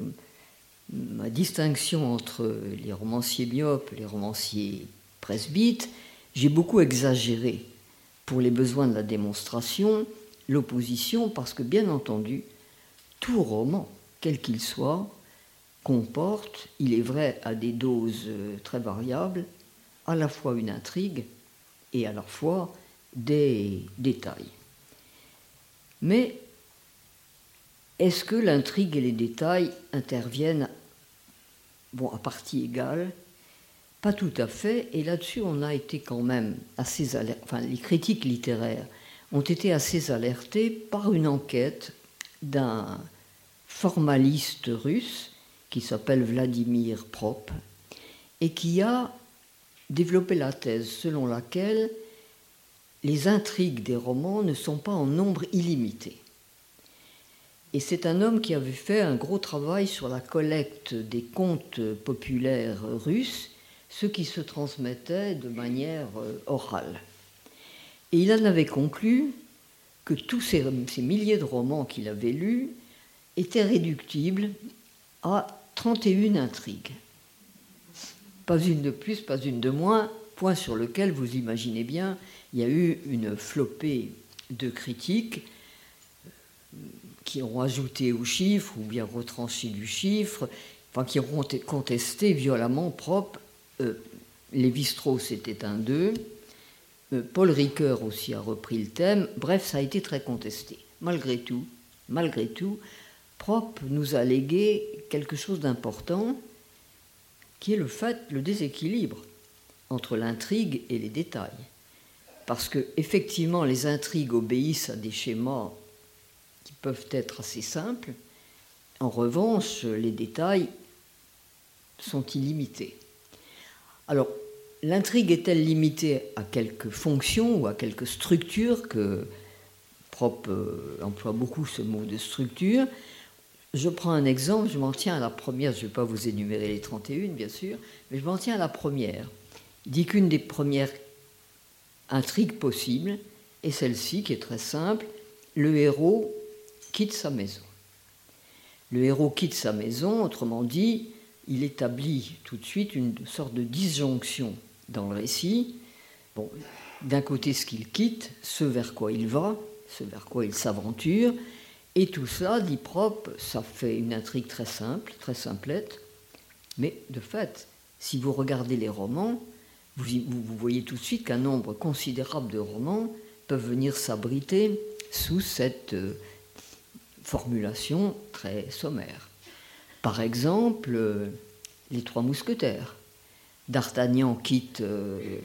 ma distinction entre les romanciers myopes et les romanciers presbytes, j'ai beaucoup exagéré pour les besoins de la démonstration l'opposition parce que, bien entendu, tout roman, quel qu'il soit, comporte, il est vrai à des doses euh, très variables, à la fois une intrigue et à la fois des détails. Mais est-ce que l'intrigue et les détails interviennent à partie égale? Pas tout à fait, et là-dessus on a été quand même assez alertés, enfin les critiques littéraires ont été assez alertés par une enquête d'un formaliste russe qui s'appelle Vladimir Prop et qui a développé la thèse selon laquelle les intrigues des romans ne sont pas en nombre illimité. Et c'est un homme qui avait fait un gros travail sur la collecte des contes populaires russes, ceux qui se transmettaient de manière euh, orale. Et il en avait conclu que tous ces, ces milliers de romans qu'il avait lus étaient réductibles à 31 intrigues. Pas une de plus, pas une de moins, point sur lequel vous imaginez bien, il y a eu une flopée de critiques qui ont ajouté au chiffre ou bien retranché du chiffre, enfin qui ont contesté violemment propre. Euh, Lévi-Strauss était un d'eux. Euh, Paul Ricoeur aussi a repris le thème. Bref, ça a été très contesté. Malgré tout, malgré tout, Prop nous a légué quelque chose d'important, qui est le fait, le déséquilibre entre l'intrigue et les détails. Parce que effectivement, les intrigues obéissent à des schémas qui peuvent être assez simples. En revanche, les détails sont illimités. Alors, l'intrigue est-elle limitée à quelques fonctions ou à quelques structures que Prop euh, emploie beaucoup ce mot de structure? Je prends un exemple, je m'en tiens à la première, je ne vais pas vous énumérer les 31 bien sûr, mais je m'en tiens à la première. Il dit qu'une des premières intrigues possibles est celle-ci qui est très simple, le héros quitte sa maison. Le héros quitte sa maison, autrement dit, il établit tout de suite une sorte de disjonction dans le récit. Bon, d'un côté ce qu'il quitte, ce vers quoi il va, ce vers quoi il s'aventure, et tout ça, dit propre, ça fait une intrigue très simple, très simplette. Mais de fait, si vous regardez les romans, vous, vous voyez tout de suite qu'un nombre considérable de romans peuvent venir s'abriter sous cette euh, formulation très sommaire. Par exemple, euh, Les Trois Mousquetaires. D'Artagnan quitte euh,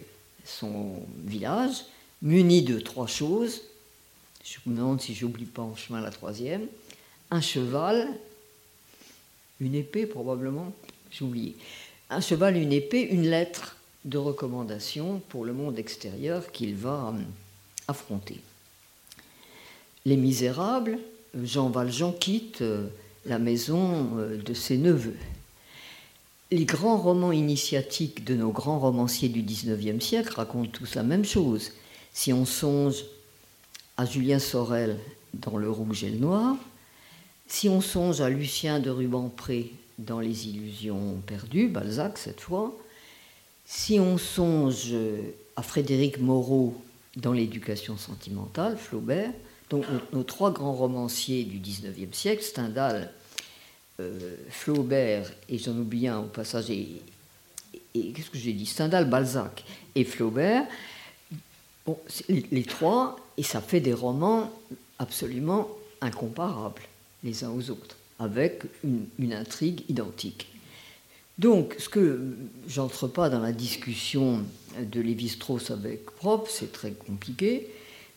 son village, muni de trois choses je me demande si j'oublie pas en chemin la troisième. Un cheval, une épée probablement, j'ai oublié. Un cheval, une épée, une lettre de recommandation pour le monde extérieur qu'il va hum, affronter. Les Misérables, Jean Valjean quitte euh, la maison euh, de ses neveux. Les grands romans initiatiques de nos grands romanciers du XIXe siècle racontent tous la même chose. Si on songe à Julien Sorel dans Le Rouge et le Noir, si on songe à Lucien de Rubempré dans Les Illusions perdues, Balzac cette fois, si on songe à Frédéric Moreau dans L'éducation sentimentale, Flaubert, donc nos, trois grands romanciers du XIXe siècle, Stendhal, euh, Flaubert et j'en oublie un au passage, et, qu'est-ce que j'ai dit? Stendhal, Balzac et Flaubert, les, trois, et ça fait des romans absolument incomparables les uns aux autres, avec une, intrigue identique. Donc, ce que j'entre pas dans la discussion de Lévi-Strauss avec Prop, c'est très compliqué,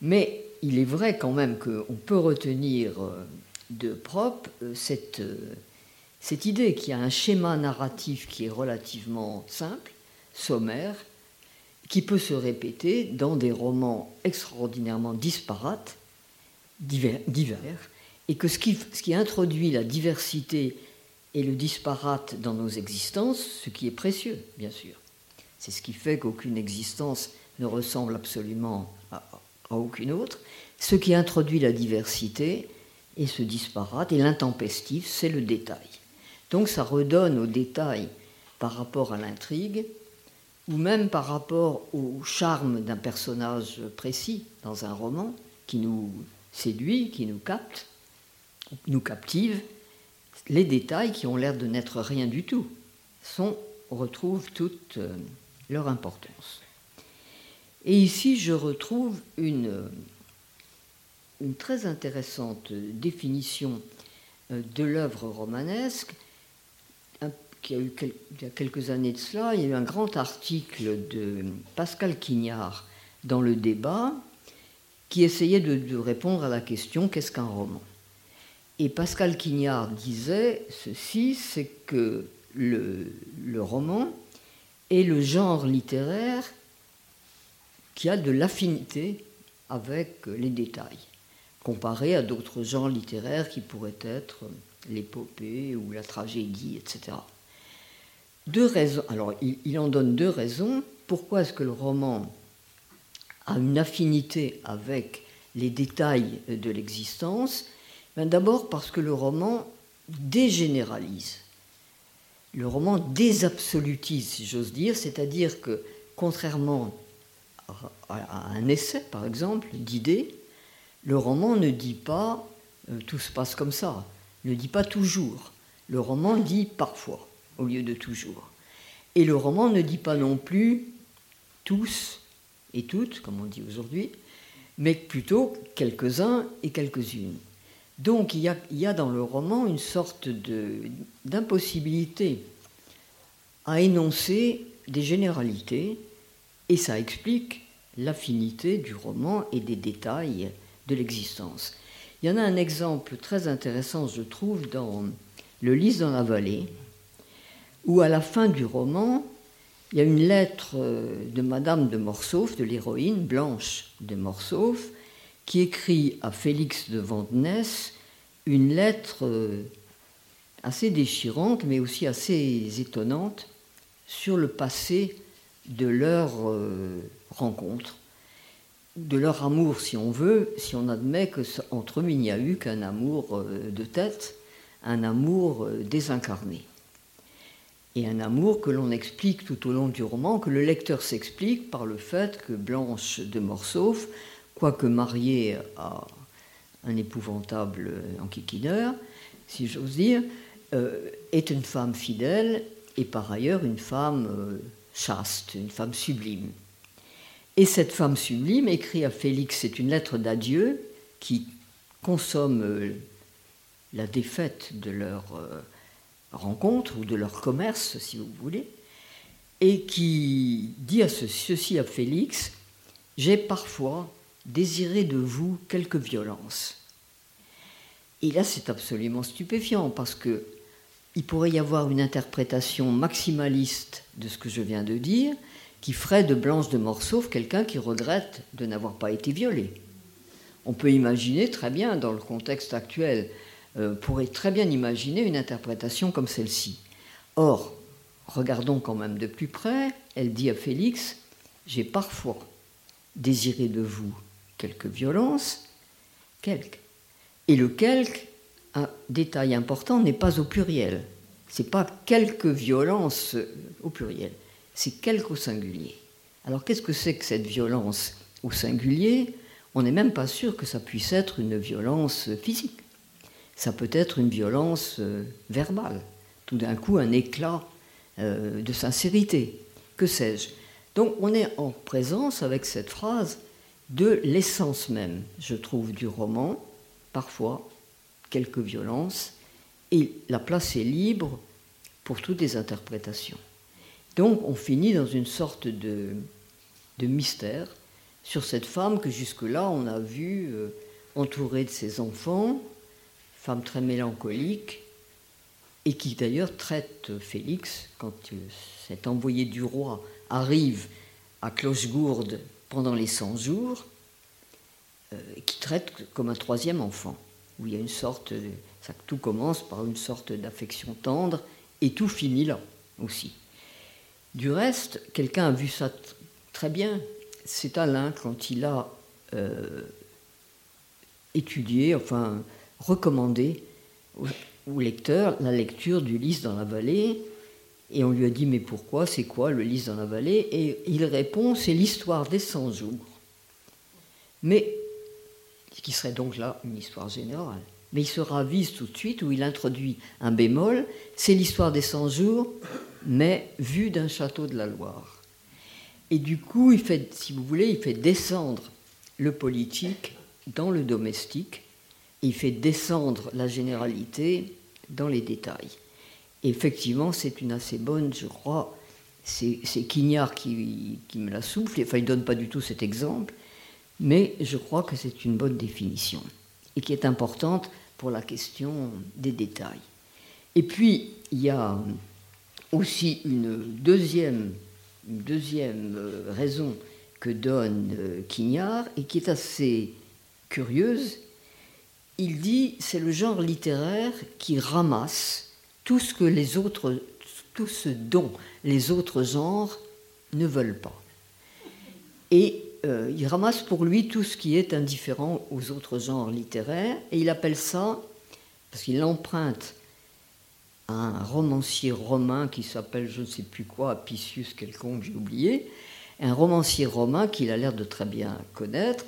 mais il est vrai quand même qu'on peut retenir euh, de Prop euh, cette, euh, cette idée qu'il y a un schéma narratif qui est relativement simple, sommaire, qui peut se répéter dans des romans extraordinairement disparates, divers, et que ce qui, ce qui introduit la diversité et le disparate dans nos existences, ce qui est précieux, bien sûr. C'est ce qui fait qu'aucune existence ne ressemble absolument à, aucune autre. Ce qui introduit la diversité et ce disparate et l'intempestif, c'est le détail. Donc ça redonne au détail par rapport à l'intrigue ou même par rapport au charme d'un personnage précis dans un roman qui nous séduit, qui nous capte, nous captive, les détails qui ont l'air de n'être rien du tout retrouvent toute euh, leur importance. Et ici, je retrouve une, très intéressante définition euh, de l'œuvre romanesque. Il y a eu il y a quelques années de cela, il y a eu un grand article de Pascal Quignard dans le débat qui essayait de, répondre à la question qu'est-ce qu'un roman? Et Pascal Quignard disait ceci c'est que le roman est le genre littéraire qui a de l'affinité avec les détails, comparé à d'autres genres littéraires qui pourraient être l'épopée ou la tragédie, etc deux raisons. Alors, il, en donne deux raisons. Pourquoi est-ce que le roman a une affinité avec les détails de l'existence? Ben D'abord parce que le roman dégénéralise. Le roman désabsolutise, si j'ose dire, c'est-à-dire que, contrairement à un essai, par exemple, d'idées, le roman ne dit pas euh, tout se passe comme ça, ne dit pas toujours. Le roman dit parfois au lieu de toujours. Et le roman ne dit pas non plus tous et toutes, comme on dit aujourd'hui, mais plutôt quelques-uns et quelques-unes. Donc il y, a, dans le roman une sorte d'impossibilité à énoncer des généralités, et ça explique l'affinité du roman et des détails de l'existence. Il y en a un exemple très intéressant, je trouve, dans Le Lys dans la vallée, où à la fin du roman, il y a une lettre euh, de Madame de Morsauf, de l'héroïne Blanche de Morsauf, qui écrit à Félix de Vandenesse une lettre euh, assez déchirante, mais aussi assez étonnante, sur le passé de leur euh, rencontre, de leur amour, si on veut, si on admet que entre eux il n'y a eu qu'un amour de tête, un amour désincarné. Et un amour que l'on explique tout au long du roman, que le lecteur s'explique par le fait que Blanche de Morsauf, quoique mariée à un épouvantable enquiquineur, si j'ose dire, euh, est une femme fidèle et par ailleurs une femme euh, chaste, une femme sublime. Et cette femme sublime écrit à Félix, c'est une lettre d'adieu qui consomme euh, la défaite de leur rencontre ou de leur commerce, si vous voulez, et qui dit à ceci à Félix J'ai parfois désiré de vous quelque violence. Et là, c'est absolument stupéfiant parce que il pourrait y avoir une interprétation maximaliste de ce que je viens de dire qui ferait de Blanche de Morsauf quelqu'un qui regrette de n'avoir pas été violée. On peut imaginer très bien, dans le contexte actuel, euh, pourrait très bien imaginer une interprétation comme celle-ci. Or, regardons quand même de plus près, elle dit à Félix, j'ai parfois désiré de vous quelques violences, quelques. Et le quelque, un détail important, n'est pas au pluriel. C'est pas quelques violences au pluriel, c'est quelques au singulier. Alors qu'est-ce que c'est que cette violence au singulier? On n'est même pas sûr que ça puisse être une violence physique ça peut être une violence euh, verbale, tout d'un coup un éclat euh, de sincérité, que sais-je? Donc on est en présence avec cette phrase de l'essence même, je trouve, du roman, parfois quelques violences, et la place est libre pour toutes les interprétations. Donc on finit dans une sorte de, mystère sur cette femme que jusque-là on a vue euh, entourée de ses enfants, femme très mélancolique, et qui d'ailleurs traite Félix, quand euh, cet envoyé du roi arrive à Clochegourde pendant les 100 jours, euh, qui traite comme un troisième enfant, où il y a une sorte, ça, tout commence par une sorte d'affection tendre, et tout finit là aussi. Du reste, quelqu'un a vu ça très bien, c'est Alain quand il a euh, étudié, enfin recommandé au, lecteur la lecture du Lys dans la vallée, et on lui a dit mais pourquoi, c'est quoi le Lys dans la vallée? Et il répond c'est l'histoire des 100 jours. Mais, ce qui serait donc là une histoire générale. Mais il se ravise tout de suite où il introduit un bémol, c'est l'histoire des 100 jours, mais vue d'un château de la Loire. Et du coup, il fait, si vous voulez, il fait descendre le politique dans le domestique, il fait descendre la généralité dans les détails. effectivement, c'est une assez bonne, je crois, c'est Quignard qui, qui, me la souffle, enfin il ne donne pas du tout cet exemple, mais je crois que c'est une bonne définition et qui est importante pour la question des détails. Et puis, il y a aussi une deuxième, deuxième euh, raison que donne euh, Quignard et qui est assez curieuse. Il dit c'est le genre littéraire qui ramasse tout ce que les autres, tout ce dont les autres genres ne veulent pas. Et euh, il ramasse pour lui tout ce qui est indifférent aux autres genres littéraires, et il appelle ça, parce qu'il emprunte à un romancier romain qui s'appelle je ne sais plus quoi, Apicius quelconque, j'ai oublié, un romancier romain qu'il a l'air de très bien connaître,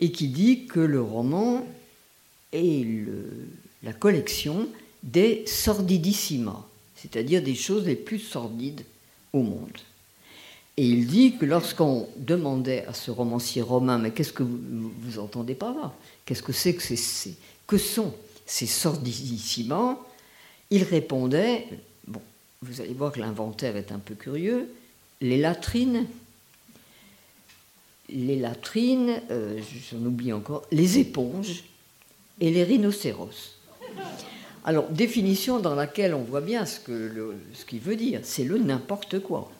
et qui dit que le roman est la collection des sordidissima, c'est-à-dire des choses les plus sordides au monde. Et il dit que lorsqu'on demandait à ce romancier romain, mais qu'est-ce que vous, vous entendez par là? Qu'est-ce que c'est que c'est que sont ces Il répondait, bon, vous allez voir que l'inventaire est un peu curieux, les latrines, les latrines, euh, j'en oublie encore, les éponges et les rhinocéros. Alors, définition dans laquelle on voit bien ce qu'il ce veut dire, c'est le n'importe quoi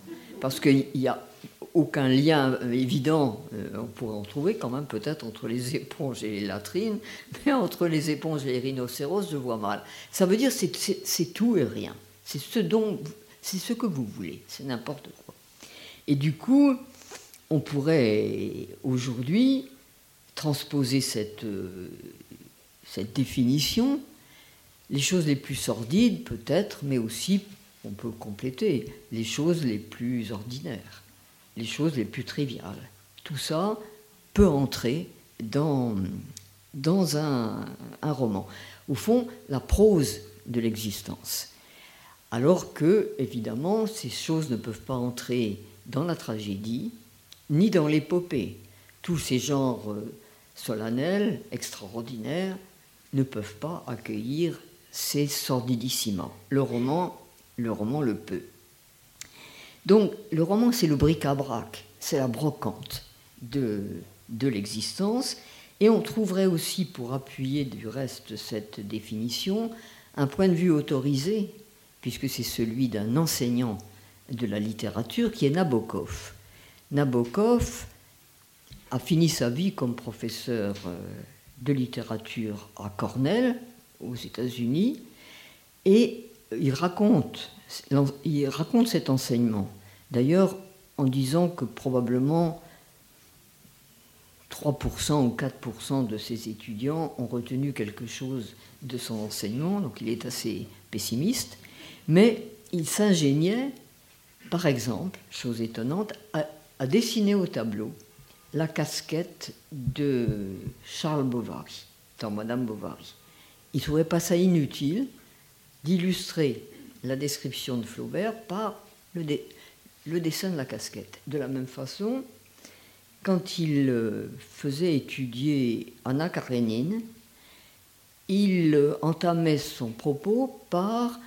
parce qu'il n'y a aucun lien évident, euh, on pourrait en trouver quand même peut-être entre les éponges et les latrines, mais entre les éponges et les rhinocéros, je vois mal. Ça veut dire c'est, c'est, tout et rien. C'est ce dont, c'est ce que vous voulez, c'est n'importe quoi. Et du coup, on pourrait aujourd'hui transposer cette, euh, cette définition, les choses les plus sordides peut-être, mais aussi on peut compléter les choses les plus ordinaires, les choses les plus triviales. Tout ça peut entrer dans, un, roman. Au fond, la prose de l'existence. Alors que, évidemment, ces choses ne peuvent pas entrer dans la tragédie, ni dans l'épopée. Tous ces genres euh, solennels, extraordinaires, ne peuvent pas accueillir ces sordidissiments. Le roman le roman le peut. Donc le roman, c'est le bric-à-brac, c'est la brocante de, l'existence. Et on trouverait aussi, pour appuyer du reste cette définition, un point de vue autorisé, puisque c'est celui d'un enseignant de la littérature qui est Nabokov. Nabokov a fini sa vie comme professeur euh, de littérature à Cornell, aux États-Unis, et il raconte, il raconte cet enseignement. D'ailleurs, en disant que probablement 3% ou 4% de ses étudiants ont retenu quelque chose de son enseignement, donc il est assez pessimiste, mais il s'ingéniait, par exemple, chose étonnante, à, à, dessiner au tableau la casquette de Charles Bovary, dans Madame Bovary. Il ne trouvait pas ça inutile, d'illustrer la description de Flaubert par le, dessin de la casquette. De la même façon, quand il euh, faisait étudier Anna Karenine, il entamait son propos par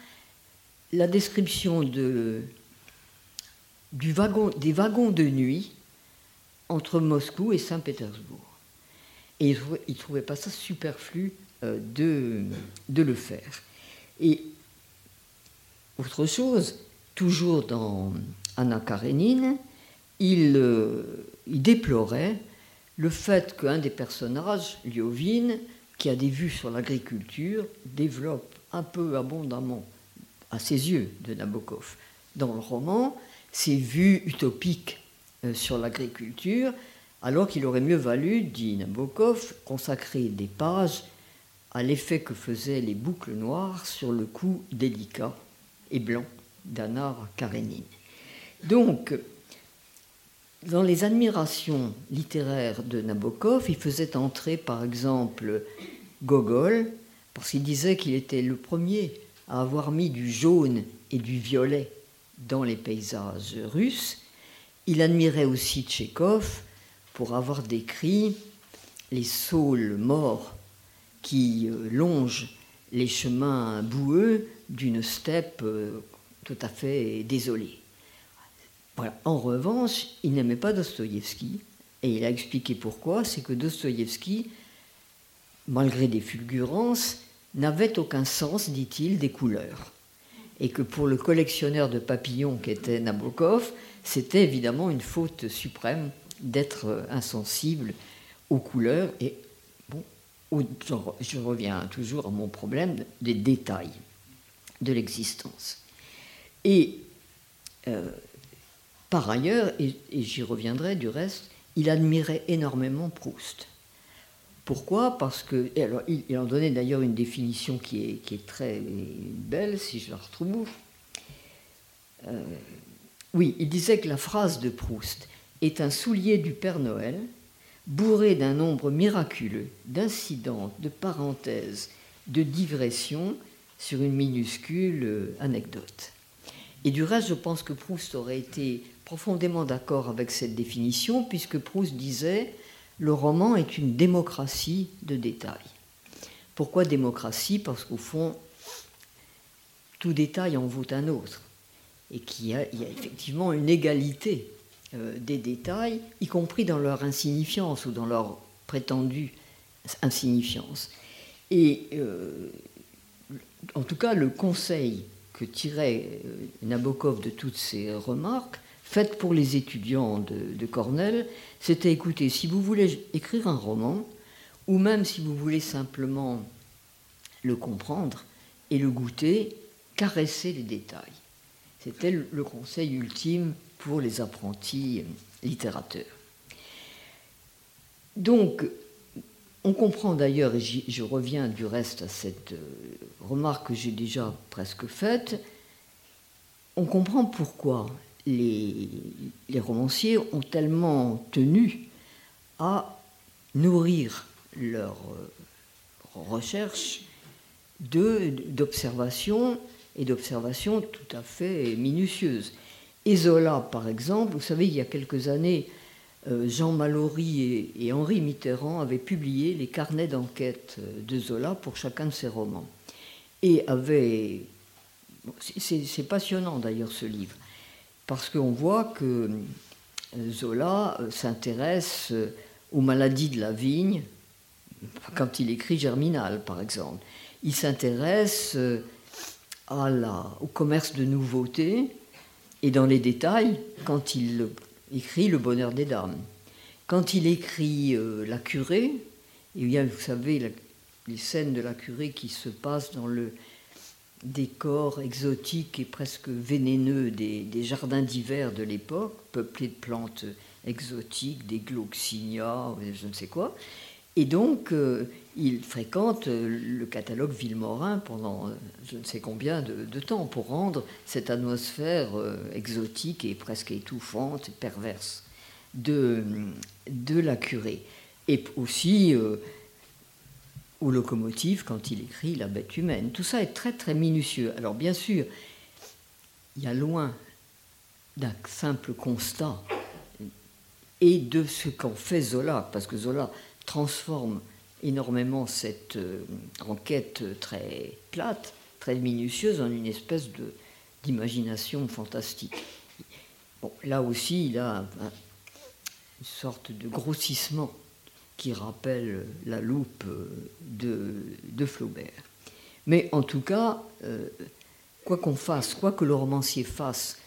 la description des wagons de nuit entre Moscou et Saint-Pétersbourg. Et il ne trouvait pas ça superflu euh, de le faire. Et autre chose, toujours dans Anna Karenine, il, euh, il déplorait le fait qu'un des personnages, Liovine, qui a des vues sur l'agriculture, développe un peu abondamment, à ses yeux, de Nabokov, dans le roman, ses vues utopiques euh, sur l'agriculture, alors qu'il aurait mieux valu, dit Nabokov, consacrer des pages à l'effet que faisaient les boucles noires sur le cou délicat et blanc d'Anna Karenine. Donc, dans les admirations littéraires de Nabokov, il faisait entrer par exemple Gogol, parce qu'il disait qu'il était le premier à avoir mis du jaune et du violet dans les paysages russes. Il admirait aussi Tchékov pour avoir décrit les saules morts qui euh, longent les chemins boueux d'une steppe euh, tout à fait désolée. En revanche, il n'aimait pas Dostoïevski, et il a expliqué pourquoi, c'est que Dostoïevski, malgré des fulgurances, n'avait aucun sens, dit-il, des couleurs. Et que pour le collectionneur de papillons qu'était Nabokov, c'était évidemment une faute suprême d'être insensible aux couleurs. Et je reviens toujours à mon problème des détails de l'existence. Et euh, par ailleurs, et, j'y reviendrai du reste, il admirait énormément Proust. Pourquoi? Parce que. il, en donnait d'ailleurs une définition qui est, qui est, très belle, si je la retrouve. Euh, oui, il disait que la phrase de Proust est un soulier du Père Noël, bourré d'un nombre miraculeux d'incidents, de parenthèses, de digressions sur une minuscule euh, anecdote. Et du reste, je pense que Proust aurait été profondément d'accord avec cette définition, puisque Proust disait le roman est une démocratie de détails. Pourquoi démocratie? Parce qu'au fond, tout détail en vaut un autre, et qu'il y, a effectivement une égalité des détails, y compris dans leur insignifiance ou dans leur prétendue insignifiance. Et euh, en tout cas, le conseil que tirait euh, Nabokov de toutes ces remarques, faites pour les étudiants de, Cornell, c'était écoutez, si vous voulez écrire un roman, ou même si vous voulez simplement le comprendre et le goûter, caressez les détails. C'était le conseil ultime pour les apprentis littérateurs. Donc, on comprend d'ailleurs, et je reviens du reste à cette euh, remarque que j'ai déjà presque faite, on comprend pourquoi les, romanciers ont tellement tenu à nourrir leur euh, recherche d'observations et d'observations tout à fait minutieuses. Zola, par exemple, vous savez, il y a quelques années, euh, Jean Mallory et, Henri Mitterrand avaient publié les carnets d'enquête de Zola pour chacun de ses romans. Et avaient. C'est passionnant d'ailleurs ce livre parce qu'on voit que euh, Zola euh, s'intéresse euh, aux maladies de la vigne, quand il écrit Germinal par exemple. Il s'intéresse au commerce de nouveautés et dans les détails quand il écrit Le bonheur des dames. Quand il écrit La curée, et bien vous savez les scènes de la curée qui se passent dans le décor exotique et presque vénéneux des, jardins d'hiver de l'époque, peuplés de plantes exotiques, des gloxinia, je ne sais quoi. Et donc, euh, il fréquente le catalogue Villemorin pendant euh, je ne sais combien de, temps pour rendre cette atmosphère euh, exotique et presque étouffante, perverse de, de la curée. Et aussi aux locomotives quand il écrit La bête humaine. Tout ça est très très minutieux. Alors bien sûr, il y a loin d'un simple constat et de ce qu'en fait Zola, parce que Zola transforme énormément cette euh, enquête très plate, très minutieuse, en une espèce de, d'imagination fantastique. Bon, là aussi, il a une sorte de grossissement qui rappelle la loupe de, de Flaubert. Mais en tout cas, euh, quoi qu'on fasse, quoi que le romancier fasse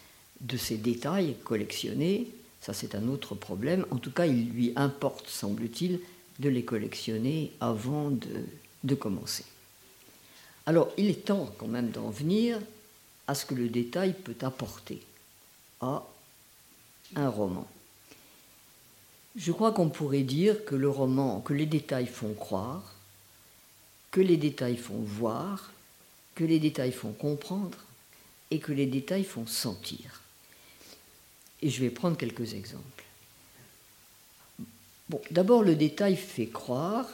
de ces détails collectionnés, ça c'est un autre problème. En tout cas, il lui importe, semble-t-il, de les collectionner avant de, commencer. Alors, il est temps quand même d'en venir à ce que le détail peut apporter à un roman. Je crois qu'on pourrait dire que le roman, que les détails font croire, que les détails font voir, que les détails font comprendre et que les détails font sentir. Et je vais prendre quelques exemples. Bon, d'abord, le détail fait croire.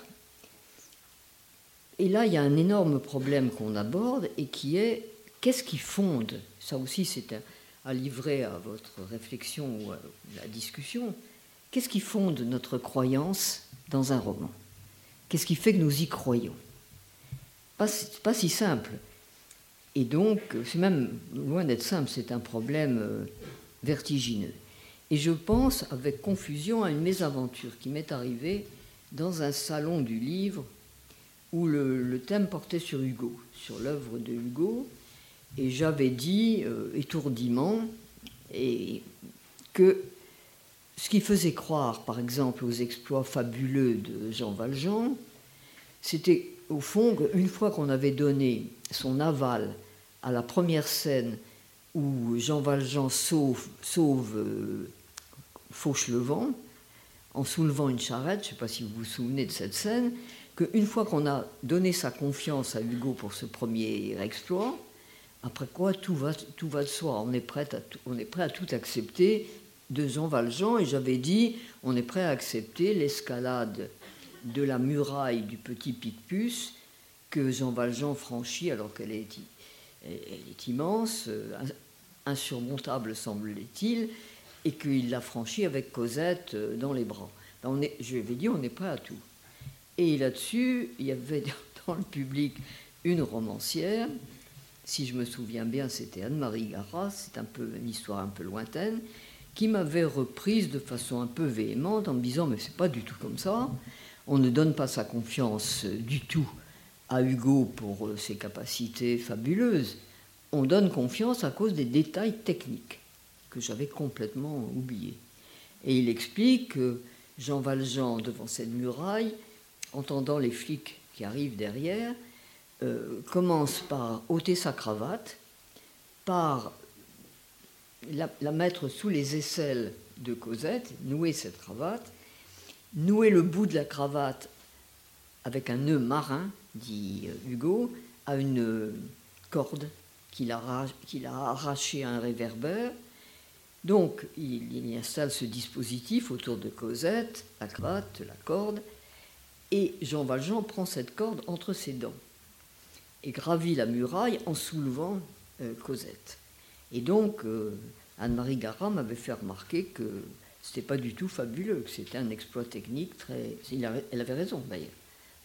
Et là, il y a un énorme problème qu'on aborde et qui est qu'est-ce qui fonde? Ça aussi, c'est à, livrer à votre réflexion ou à la discussion. Qu'est-ce qui fonde notre croyance dans un roman? Qu'est-ce qui fait que nous y croyons? Pas, pas si simple. Et donc, c'est même loin d'être simple, c'est un problème euh, vertigineux. Et je pense avec confusion à une mésaventure qui m'est arrivée dans un salon du livre où le, thème portait sur Hugo, sur l'œuvre de Hugo, et j'avais dit euh, étourdiment que ce qui faisait croire, par exemple, aux exploits fabuleux de Jean Valjean, c'était au fond qu'une fois qu'on avait donné son aval à la première scène où Jean Valjean sauve, euh, Fauchelevent en soulevant une charrette, je ne sais pas si vous vous souvenez de cette scène, qu'une fois qu'on a donné sa confiance à Hugo pour ce premier exploit, après quoi tout va, de soi. On est, prêt à tout, accepter de Jean Valjean et j'avais dit on est prêt à accepter l'escalade de la muraille du petit Picpus que Jean Valjean franchit alors qu'elle est, immense, insurmontable semble-t-il, et qu'il l'a franchie avec Cosette euh, dans les bras. Ben, on est, je lui avais dit, on est prêt à tout. Et là-dessus, il y avait dans le public une romancière, si je me souviens bien, c'était Anne-Marie Garas, c'est un peu une histoire un peu lointaine, qui m'avait reprise de façon un peu véhémente en me disant mais c'est pas du tout comme ça, on ne donne pas sa confiance euh, du tout à Hugo pour euh, ses capacités fabuleuses, on donne confiance à cause des détails techniques que j'avais complètement oubliés. Et il explique que Jean Valjean, devant cette muraille, entendant les flics qui arrivent derrière, euh, commence par ôter sa cravate, par la, mettre sous les aisselles de Cosette, nouer cette cravate, nouer le bout de la cravate avec un nœud marin, dit euh, Hugo, à une corde qu'il a, arrachée à un réverbère. Donc, il, installe ce dispositif autour de Cosette, la cravate, la corde, et Jean Valjean prend cette corde entre ses dents et gravit la muraille en soulevant euh, Cosette. Et donc, euh, Anne-Marie Garam m'avait fait remarquer que c'était pas du tout fabuleux, que c'était un exploit technique très. elle avait raison d'ailleurs.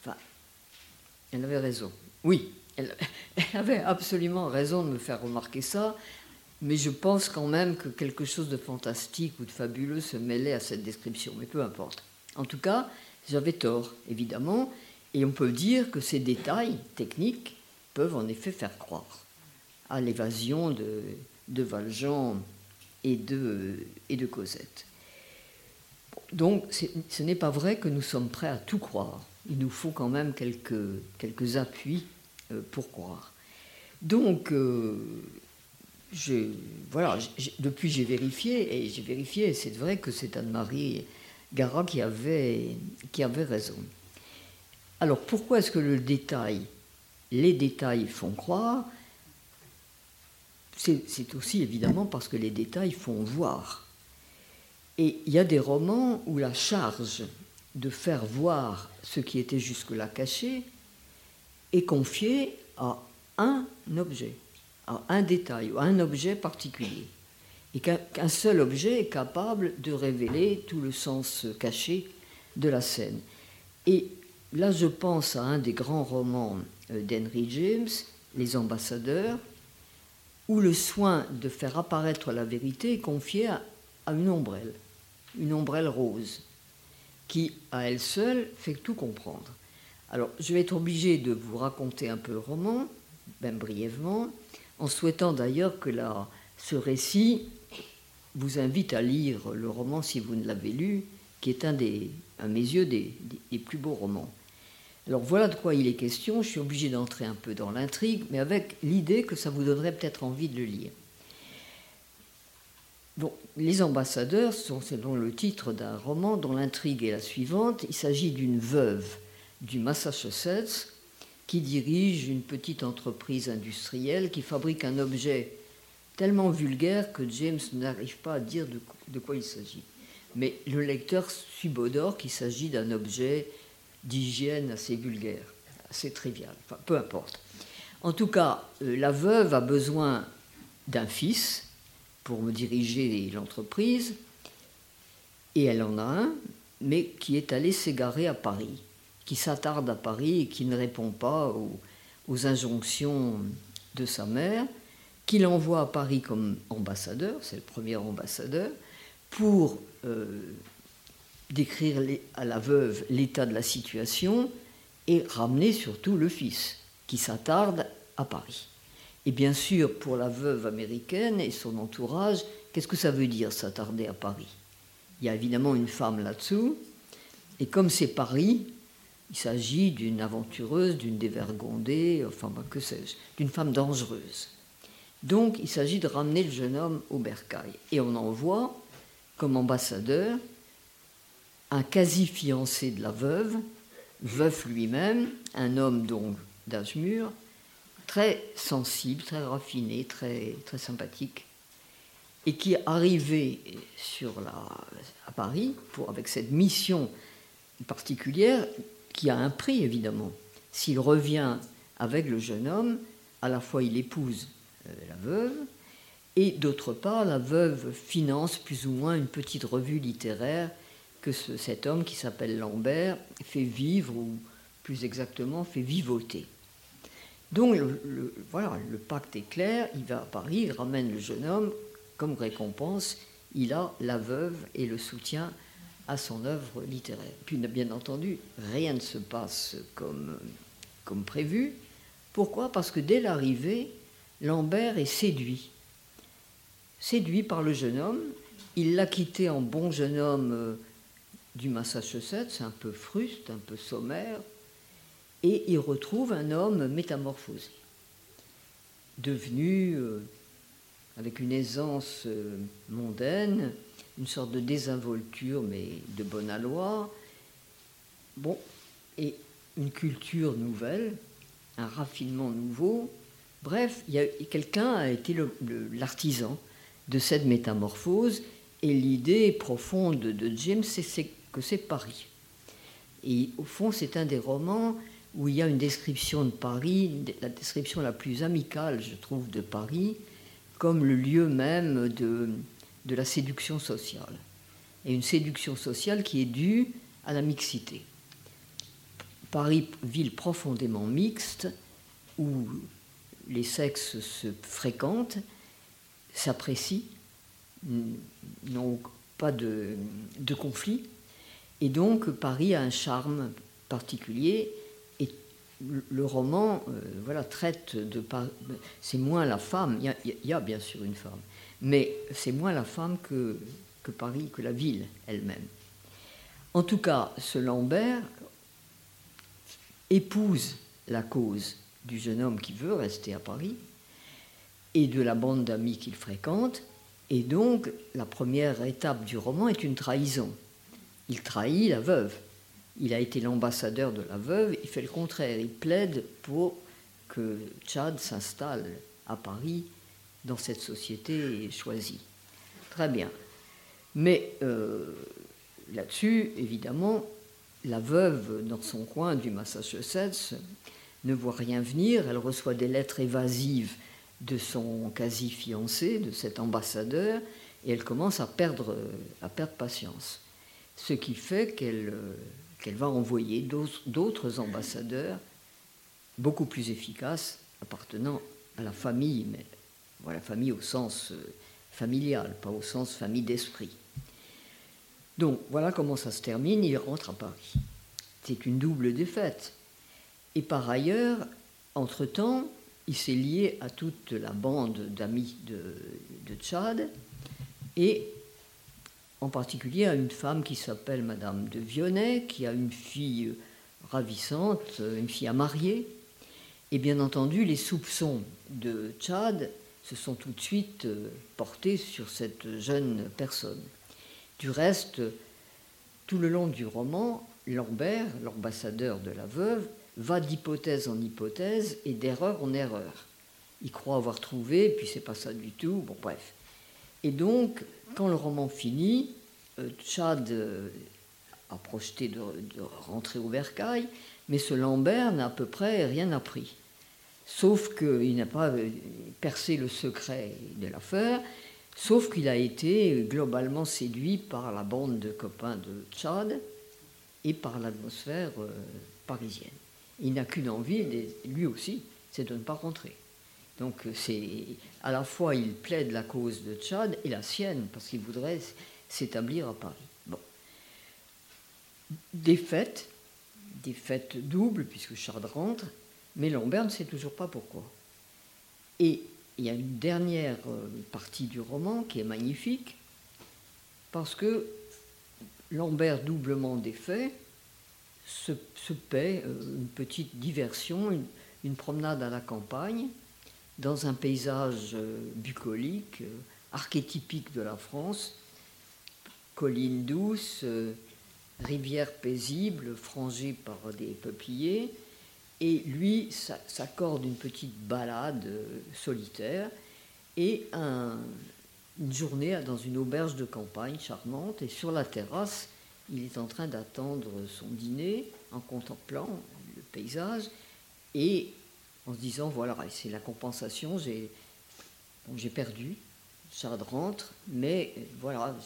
Enfin, elle avait raison. Oui, elle, avait absolument raison de me faire remarquer ça, mais je pense quand même que quelque chose de fantastique ou de fabuleux se mêlait à cette description, mais peu importe. En tout cas, j'avais tort, évidemment, et on peut dire que ces détails techniques peuvent en effet faire croire à l'évasion de, Valjean et de, et de Cosette. Donc ce n'est pas vrai que nous sommes prêts à tout croire. Il nous faut quand même quelques, appuis pour croire. Donc, euh, voilà, depuis j'ai vérifié, et j'ai vérifié, c'est vrai que c'est Anne-Marie Gara qui avait, qui avait raison. Alors pourquoi est-ce que le détail les détails font croire, c'est aussi évidemment parce que les détails font voir. Et il y a des romans où la charge de faire voir ce qui était jusque-là caché est confiée à un objet, à un détail, à un objet particulier. Et qu'un seul objet est capable de révéler tout le sens caché de la scène. Et là, je pense à un des grands romans euh, d'Henry James, Les ambassadeurs, où le soin de faire apparaître la vérité est confié à, une ombrelle, une ombrelle rose, qui, à elle seule, fait tout comprendre. Alors, je vais être obligé de vous raconter un peu le roman, même brièvement, en souhaitant d'ailleurs que ce récit vous invite à lire le roman si vous ne l'avez lu, qui est un des, à mes yeux, des plus beaux romans. Alors voilà de quoi il est question. Je suis obligé d'entrer un peu dans l'intrigue, mais avec l'idée que ça vous donnerait peut-être envie de le lire. Les ambassadeurs sont selon le titre d'un roman dont l'intrigue est la suivante. Il s'agit d'une veuve du Massachusetts qui dirige une petite entreprise industrielle qui fabrique un objet tellement vulgaire que James n'arrive pas à dire de, quoi il s'agit. Mais le lecteur subodore qu'il s'agit d'un objet d'hygiène assez vulgaire, assez trivial, enfin, peu importe. En tout cas, euh, la veuve a besoin d'un fils pour me diriger l'entreprise, et elle en a un, mais qui est allé s'égarer à Paris, qui s'attarde à Paris et qui ne répond pas aux, injonctions de sa mère, qui l'envoie à Paris comme ambassadeur, c'est le premier ambassadeur, pour euh, décrire à la veuve l'état de la situation et ramener surtout le fils, qui s'attarde à Paris. Et bien sûr, pour la veuve américaine et son entourage, qu'est-ce que ça veut dire s'attarder à Paris? Il y a évidemment une femme là-dessous, et comme c'est Paris, il s'agit d'une aventureuse, d'une dévergondée, enfin que sais-je, d'une femme dangereuse. Donc il s'agit de ramener le jeune homme au bercail. Et on envoie comme ambassadeur un quasi-fiancé de la veuve, veuf lui-même, un homme donc d'âge mûr, très sensible, très raffiné, très, très sympathique, et qui est arrivé à Paris pour, avec cette mission particulière qui a un prix évidemment. S'il revient avec le jeune homme, à la fois il épouse euh, la veuve, et d'autre part, la veuve finance plus ou moins une petite revue littéraire que cet homme qui s'appelle Lambert fait vivre, ou plus exactement fait vivoter. Donc voilà, le pacte est clair, il va à Paris, il ramène le jeune homme, comme récompense, il a la veuve et le soutien à son œuvre littéraire. Puis bien entendu, rien ne se passe comme, prévu. Pourquoi? Parce que dès l'arrivée, Lambert est séduit. Séduit par le jeune homme, il l'a quitté en bon jeune homme euh, du Massachusetts, un peu fruste, un peu sommaire, et il retrouve un homme métamorphosé, devenu, euh, avec une aisance euh, mondaine, une sorte de désinvolture, mais de bonne aloi, bon, et une culture nouvelle, un raffinement nouveau. Bref, quelqu'un a été l'artisan de cette métamorphose, et l'idée profonde de James, c'est que c'est Paris. Et au fond, c'est un des romans où il y a une description de Paris, la description la plus amicale, je trouve, de Paris, comme le lieu même de, de la séduction sociale. Et une séduction sociale qui est due à la mixité. Paris, ville profondément mixte, où les sexes se fréquentent, s'apprécient, n'ont pas de, conflit, et donc Paris a un charme particulier. Et le roman euh, voilà, traite de. C'est moins la femme, il y, a, bien sûr une femme, mais c'est moins la femme que, Paris, que la ville elle-même. En tout cas, ce Lambert épouse la cause du jeune homme qui veut rester à Paris et de la bande d'amis qu'il fréquente. Et donc, la première étape du roman est une trahison il trahit la veuve. Il a été l'ambassadeur de la veuve, il fait le contraire, il plaide pour que Tchad s'installe à Paris dans cette société choisie. Très bien. Mais euh, là-dessus, évidemment, la veuve, dans son coin du Massachusetts, ne voit rien venir. Elle reçoit des lettres évasives de son quasi-fiancé, de cet ambassadeur, et elle commence à perdre, à perdre patience ce qui fait qu'elle qu'elle va envoyer d'autres ambassadeurs beaucoup plus efficaces appartenant à la famille, voilà, famille au sens euh, familial, pas au sens famille d'esprit. Donc voilà comment ça se termine, il rentre à Paris. C'est une double défaite. Et par ailleurs, entre-temps, il s'est lié à toute la bande d'amis de, de, Tchad et en particulier à une femme qui s'appelle Madame de Vionnet, qui a une fille ravissante, une fille à marier. Et bien entendu, les soupçons de Tchad se sont tout de suite euh, portés sur cette jeune personne. Du reste, tout le long du roman, Lambert, l'ambassadeur de la veuve, va d'hypothèse en hypothèse et d'erreur en erreur. Il croit avoir trouvé, puis c'est pas ça du tout. Bon, bref. Et donc, quand le roman finit, euh, Chad euh, a projeté de, rentrer au bercail, mais ce Lambert n'a à peu près rien appris. Sauf qu'il n'a pas euh, percé le secret de l'affaire, sauf qu'il a été globalement séduit par la bande de copains de Chad et par l'atmosphère parisienne. Il n'a qu'une envie, lui aussi, c'est de ne pas rentrer. Donc c'est à la fois il plaide la cause de Tchad et la sienne parce qu'il voudrait s'établir à Paris. Bon. Des fêtes, des doubles puisque Chad rentre, mais Lambert ne sait toujours pas pourquoi. Et il y a une dernière euh, partie du roman qui est magnifique parce que Lambert doublement défait se, paie euh, une petite diversion, une, promenade à la campagne, dans un paysage euh, bucolique, archétypique de la France, collines douces, rivières paisibles, frangées par des peupliers, et lui s'accorde une petite balade solitaire et une journée dans une auberge de campagne charmante, et sur la terrasse, il est en train d'attendre son dîner en contemplant le paysage et en se disant voilà, c'est la compensation, j'ai perdu, ça rentre, mais voilà,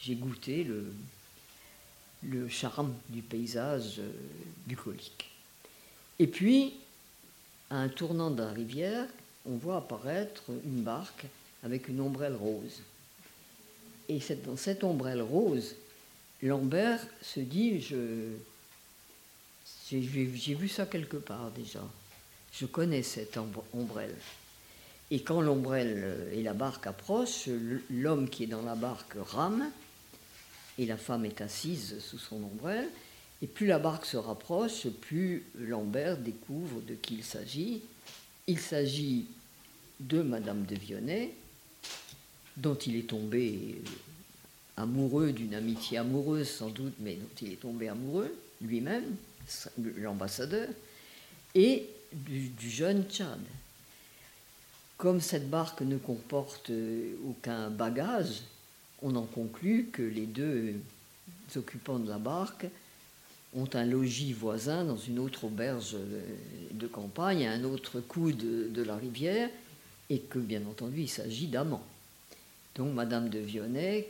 j'ai goûté le, le charme du paysage euh, bucolique. Et puis, à un tournant de la rivière, on voit apparaître une barque avec une ombrelle rose. Et dans cette ombrelle rose, Lambert se dit, j'ai vu ça quelque part déjà. Je connais cette ombrelle. Et quand l'ombrelle et la barque approchent, l'homme qui est dans la barque rame et la femme est assise sous son ombrelle. Et plus la barque se rapproche, plus Lambert découvre de qui il s'agit. Il s'agit de Madame de Vionnet, dont il est tombé amoureux d'une amitié amoureuse sans doute, mais dont il est tombé amoureux lui-même, l'ambassadeur, et du, jeune Tchad. Comme cette barque ne comporte aucun bagage, on en conclut que les deux occupants de la barque ont un logis voisin dans une autre auberge de campagne, à un autre coude de la rivière, et que bien entendu il s'agit d'amants. Donc Madame de Vionnet,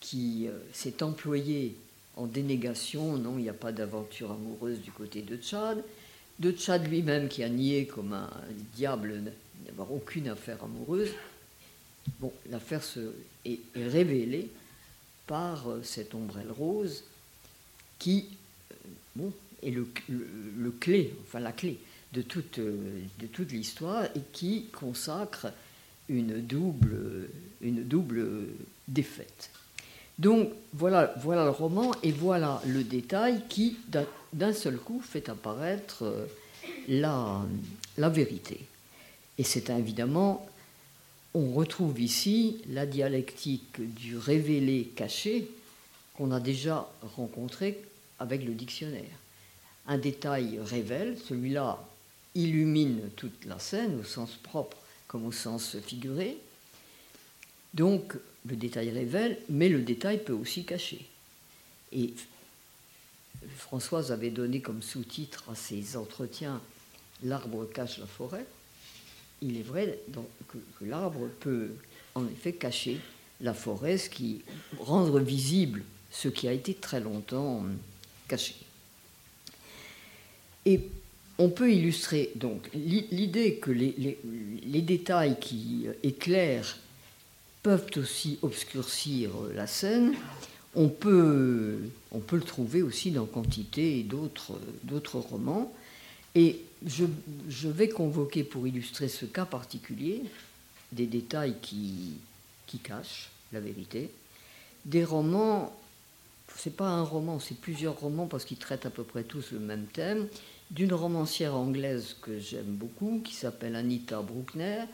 qui euh, s'est employé en dénégation, non, il n'y a pas d'aventure amoureuse du côté de Tchad, de Tchad lui-même qui a nié comme un diable d'avoir aucune affaire amoureuse. Bon, l'affaire est, révélée par euh, cette ombrelle rose qui bon, est le, clé, enfin la clé de toute, de toute l'histoire et qui consacre une double, une double défaite. Donc voilà, voilà le roman et voilà le détail qui, d'un seul coup, fait apparaître euh, la, la vérité. Et c'est évidemment, on retrouve ici la dialectique du révélé caché qu'on a déjà rencontré avec le dictionnaire. Un détail révèle, celui-là illumine toute la scène au sens propre comme au sens figuré. Donc le détail révèle, mais le détail peut aussi cacher. Et Françoise avait donné comme sous-titre à ses entretiens L'arbre cache la forêt. Il est vrai que, l'arbre peut en effet cacher la forêt, ce qui rendre visible ce qui a été très longtemps cachés. Et on peut illustrer donc l'idée que les, détails qui éclairent peuvent aussi obscurcir la scène. On peut, on peut le trouver aussi dans quantité d'autres romans. Et je, je, vais convoquer pour illustrer ce cas particulier des détails qui, qui cachent la vérité, des romans c'est pas un roman, c'est plusieurs romans parce qu'ils traitent à peu près tous le même thème, d'une romancière anglaise que j'aime beaucoup, qui s'appelle Anita Bruckner,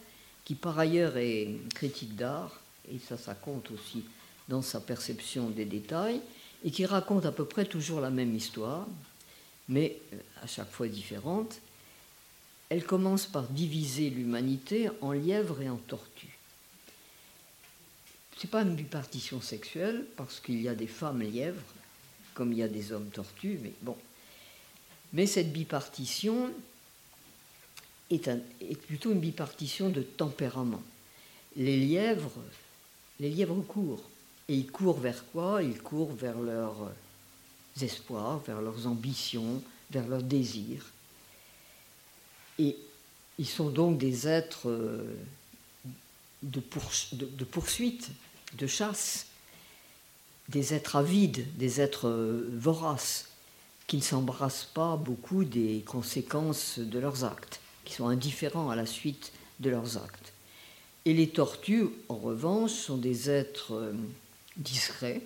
qui par ailleurs est critique d'art, et ça, ça compte aussi dans sa perception des détails, et qui raconte à peu près toujours la même histoire, mais euh, à chaque fois différente. Elle commence par diviser l'humanité en lièvres et en tortues n'est pas une bipartition sexuelle, parce qu'il y a des femmes lièvres, comme il y a des hommes tortues, mais bon. Mais cette bipartition est, est plutôt une bipartition de tempérament. Les lièvres, les lièvres courent. Et ils courent vers quoi? Ils courent vers leurs espoirs, vers leurs ambitions, vers leurs désirs. Et ils sont donc des êtres euh, de, poursuite, de chasse, des êtres avides, des êtres euh, voraces, qui ne s'embrassent pas beaucoup des conséquences de leurs actes, qui sont indifférents à la suite de leurs actes. Et les tortues, en revanche, sont des êtres euh, discrets,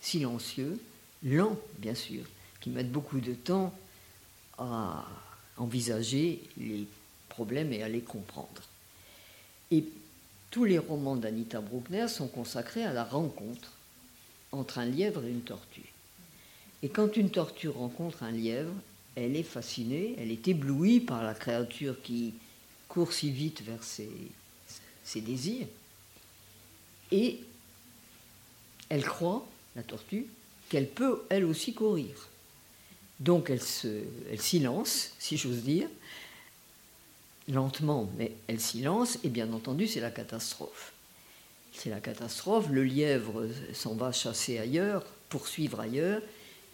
silencieux, lents, bien sûr, qui mettent beaucoup de temps à envisager les problèmes et à les comprendre. Et tous les romans d'Anita Bruckner sont consacrés à la rencontre entre un lièvre et une tortue. Et quand une tortue rencontre un lièvre, elle est fascinée, elle est éblouie par la créature qui court si vite vers ses, désirs. Et elle croit, la tortue, qu'elle peut elle aussi courir. Donc elle, se, elle s'y lance, si j'ose dire, lentement, mais elle s'y lance, et bien entendu, c'est la catastrophe. C'est la catastrophe, le lièvre s'en va chasser ailleurs, poursuivre ailleurs,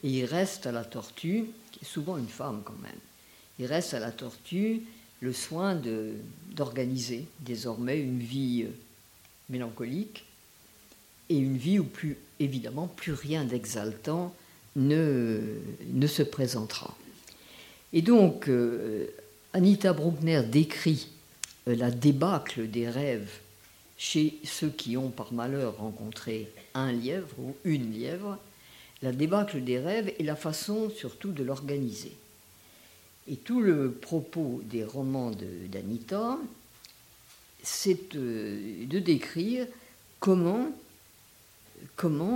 et il reste à la tortue, qui est souvent une femme quand même, il reste à la tortue le soin d'organiser désormais une vie euh, mélancolique et une vie où plus évidemment plus rien d'exaltant ne, ne se présentera. Et donc, euh, Anita Bruckner décrit euh, la débâcle des rêves chez ceux qui ont par malheur rencontré un lièvre ou une lièvre, la débâcle des rêves et la façon surtout de l'organiser. Et tout le propos des romans d'Anita, c'est euh, de, décrire comment,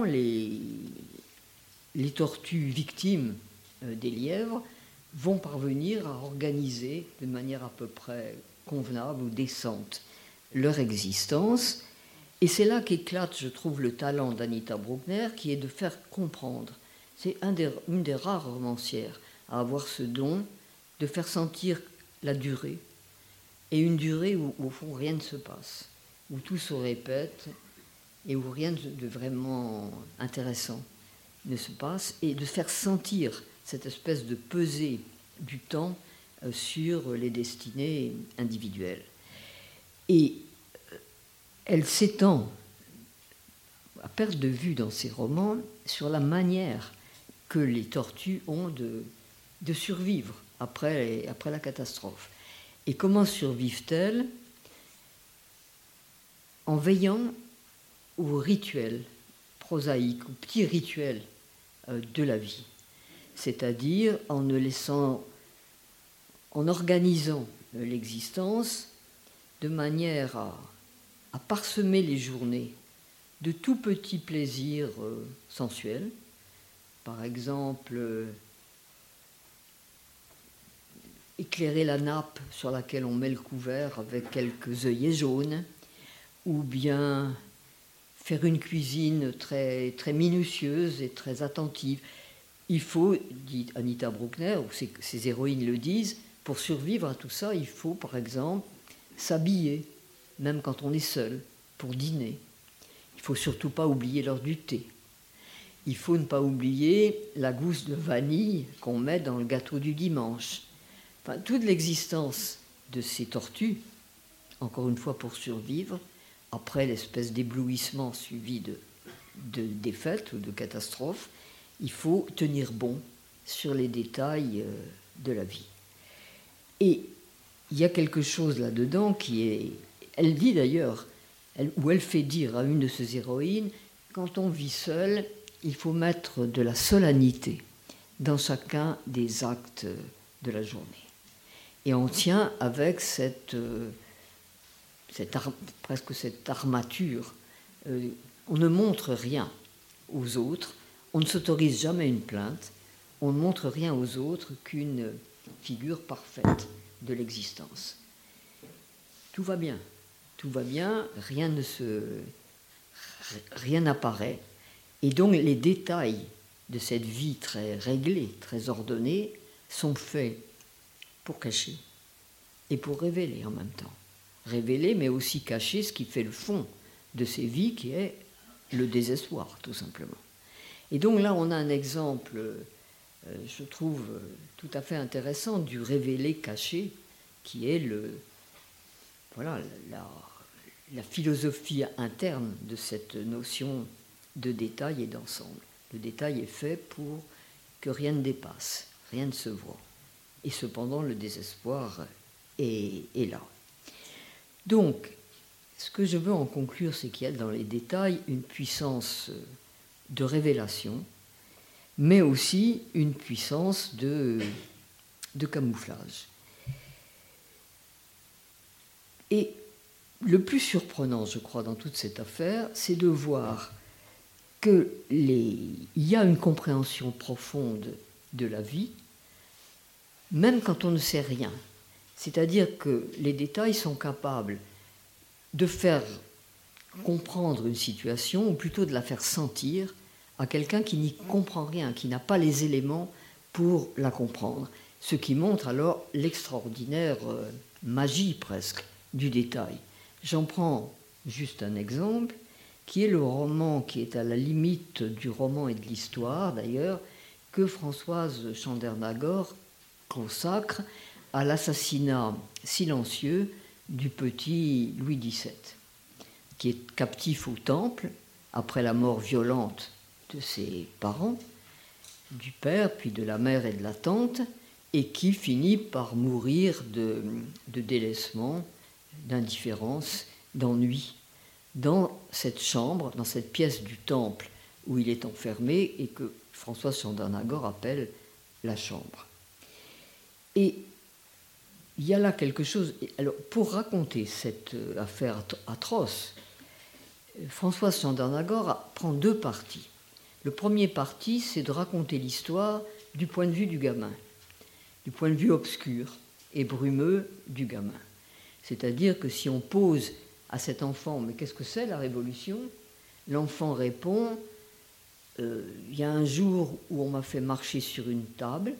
les tortues victimes euh, des lièvres vont parvenir à organiser de manière à peu près convenable ou décente leur existence. Et c'est là qu'éclate, je trouve, le talent d'Anita Bruckner, qui est de faire comprendre. C'est un une des rares romancières à avoir ce don de faire sentir la durée, et une durée où, au fond rien ne se passe, où tout se répète et où rien de vraiment intéressant ne se passe, et de faire sentir cette espèce de pesée du temps euh, sur les destinées individuelles. Et euh, elle s'étend à perte de vue dans ses romans sur la manière que les tortues ont de, survivre après, après la catastrophe. Et comment survivent-elles? En veillant aux rituels prosaïques, aux petits rituels euh, de la vie c'est-à-dire en laissant, en organisant l'existence de manière à, parsemer les journées de tout petits plaisirs euh, sensuels, par exemple euh, éclairer la nappe sur laquelle on met le couvert avec quelques œillets jaunes, ou bien faire une cuisine très minutieuse et très attentive. Il faut, dit Anita Bruckner, ou ses, héroïnes le disent, pour survivre à tout ça, il faut par exemple s'habiller, même quand on est seul, pour dîner. Il faut surtout pas oublier l'heure du thé. il faut ne pas oublier la gousse de vanille qu'on met dans le gâteau du dimanche. Enfin, toute l'existence de ces tortues, encore une fois pour survivre, après l'espèce d'éblouissement suivi de, de défaite ou de catastrophe, il faut tenir bon sur les détails euh, de la vie. Et il y a quelque chose là-dedans qui est... Elle dit d'ailleurs, ou elle fait dire à une de ses héroïnes, quand on vit seul, il faut mettre de la solennité dans chacun des actes de la journée. Et on tient avec cette, euh, cette presque cette armature. Euh, on ne montre rien aux autres, on ne s'autorise jamais une plainte, on ne montre rien aux autres qu'une figure parfaite de l'existence. Tout va bien, tout va bien, rien ne se, rien n'apparaît, et donc les détails de cette vie très réglée, très ordonnée, sont faits pour cacher et pour révéler en même temps. Révéler, mais aussi cacher ce qui fait le fond de ces vies, qui est le désespoir, tout simplement. Et donc là, on a un exemple, euh, je trouve, tout à fait intéressant du révélé caché, qui est le, voilà, la, philosophie interne de cette notion de détail et d'ensemble. Le détail est fait pour que rien ne dépasse, rien ne se voit. Et cependant, le désespoir est, est là. Donc, ce que je veux en conclure, c'est qu'il y a dans les détails une puissance de révélation, mais aussi une puissance de, de camouflage. Et le plus surprenant, je crois, dans toute cette affaire, c'est de voir qu'il y a une compréhension profonde de la vie, même quand on ne sait rien. C'est-à-dire que les détails sont capables de faire comprendre une situation, ou plutôt de la faire sentir à quelqu'un qui n'y comprend rien, qui n'a pas les éléments pour la comprendre. Ce qui montre alors l'extraordinaire euh, magie presque du détail. J'en prends juste un exemple, qui est le roman qui est à la limite du roman et de l'histoire d'ailleurs, que Françoise Chandernagor consacre à l'assassinat silencieux du petit Louis XVII, qui est captif au temple après la mort violente de ses parents, du père, puis de la mère et de la tante, et qui finit par mourir de, de délaissement d'indifférence, d'ennui dans cette chambre, dans cette pièce du temple où il est enfermé et que François Chandernagor appelle la chambre. Et il y a là quelque chose. Alors, pour raconter cette euh, affaire atroce, François Chandernagor prend deux parties. Le premier parti, c'est de raconter l'histoire du point de vue du gamin, du point de vue obscur et brumeux du gamin. C'est-à-dire que si on pose à cet enfant, mais qu'est-ce que c'est la révolution? L'enfant répond, euh, il y a un jour où on m'a fait marcher sur une table,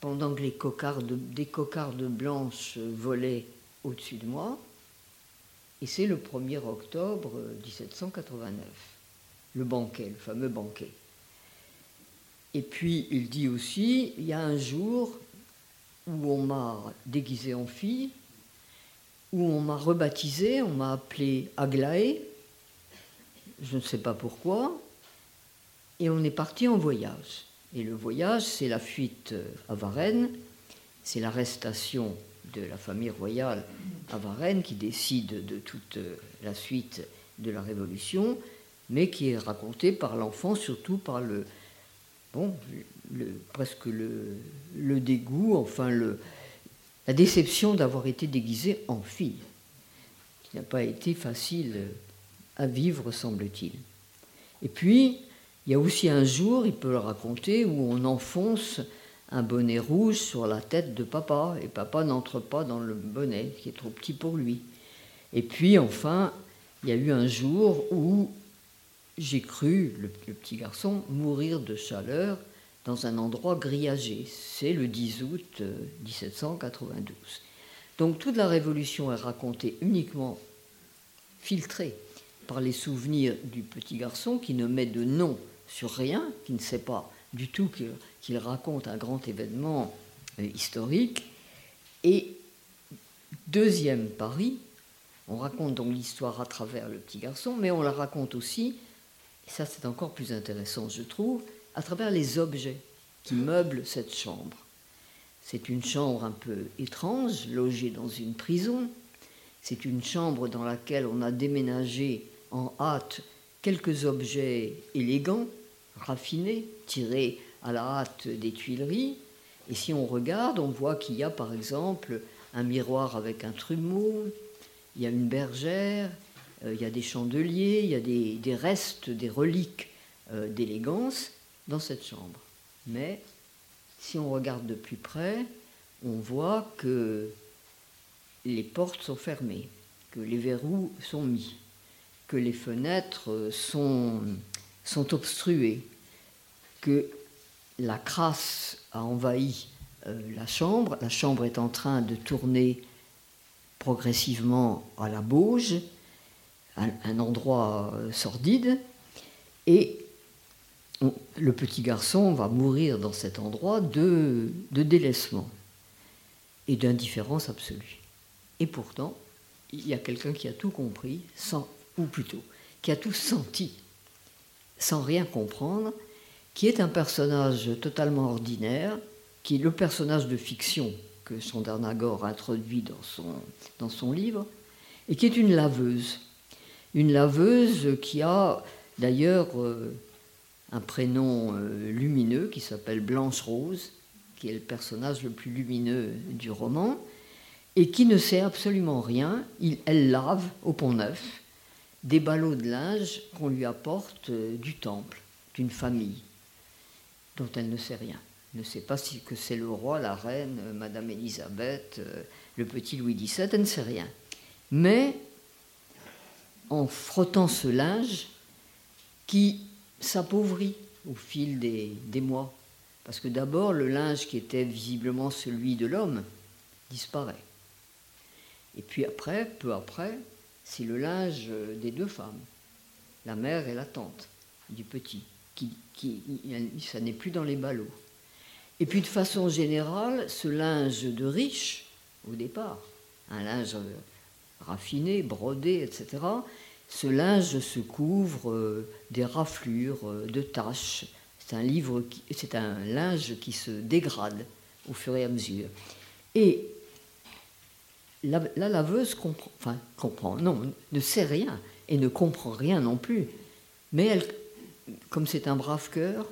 pendant que des cocardes blanches volaient au-dessus de moi, et c'est le 1er octobre 1789, le banquet, le fameux banquet. Et puis il dit aussi, il y a un jour où on m'a déguisé en fille, où on m'a rebaptisé, on m'a appelé Aglaé, je ne sais pas pourquoi, et on est parti en voyage. Et le voyage, c'est la fuite à Varennes, c'est l'arrestation de la famille royale à Varennes qui décide de toute la suite de la Révolution, mais qui est racontée par l'enfant, surtout par le, bon, le, presque le, le dégoût, enfin le, la déception d'avoir été déguisé en fille, qui n'a pas été facile à vivre, semble-t-il. Et puis, il y a aussi un jour, il peut le raconter, où on enfonce un bonnet rouge sur la tête de papa, et papa n'entre pas dans le bonnet, qui est trop petit pour lui. Et puis, enfin, il y a eu un jour où j'ai cru, le, petit garçon, mourir de chaleur dans un endroit grillagé. C'est le 10 août 1792. Euh, Donc toute la Révolution est racontée uniquement filtrée par les souvenirs du petit garçon qui ne met de nom sur rien, qui ne sait pas du tout qu'il raconte un grand événement euh, historique. Et deuxième pari, on raconte donc l'histoire à travers le petit garçon, mais on la raconte aussi, et ça c'est encore plus intéressant je trouve, à travers les objets qui meublent cette chambre. C'est une chambre un peu étrange, logée dans une prison. C'est une chambre dans laquelle on a déménagé en hâte quelques objets élégants, raffinés, tirés à la hâte des Tuileries. Et si on regarde, on voit qu'il y a par exemple un miroir avec un trumeau, il y a une bergère, euh, il y a des chandeliers, il y a des, restes, des reliques euh, d'élégance dans cette chambre. Mais si on regarde de plus près, on voit que les portes sont fermées, que les verrous sont mis, que les fenêtres sont, sont obstruées, que la crasse a envahi euh, la chambre, la chambre est en train de tourner progressivement à la bauge, un, endroit euh, sordide, et le petit garçon va mourir dans cet endroit de, délaissement et d'indifférence absolue. Et pourtant, il y a quelqu'un qui a tout compris, sans, ou plutôt, qui a tout senti, sans rien comprendre, qui est un personnage totalement ordinaire, qui est le personnage de fiction que Sondernagor introduit dans son, dans son livre, et qui est une laveuse. Une laveuse qui a d'ailleurs euh, un prénom euh, lumineux qui s'appelle Blanche Rose, qui est le personnage le plus lumineux du roman, et qui ne sait absolument rien. Il, elle lave au pont neuf des ballots de linge qu'on lui apporte euh, du temple, d'une famille, dont elle ne sait rien. Elle ne sait pas si que c'est le roi, la reine, euh, Madame Élisabeth, le petit Louis XVII, elle ne sait rien. Mais en frottant ce linge, qui s'appauvrit au fil des, mois. Parce que d'abord, le linge qui était visiblement celui de l'homme disparaît. Et puis après, peu après, c'est le linge des deux femmes, la mère et la tante du petit, qui, ça n'est plus dans les ballots. Et puis de façon générale, ce linge de riche, au départ, un linge raffiné, brodé, etc., ce linge se couvre euh, des raflures, euh, de taches. C'est un, livre c'est un linge qui se dégrade au fur et à mesure. Et la, laveuse comprend, enfin, comprend, non, ne sait rien et ne comprend rien non plus. Mais elle, comme c'est un brave cœur,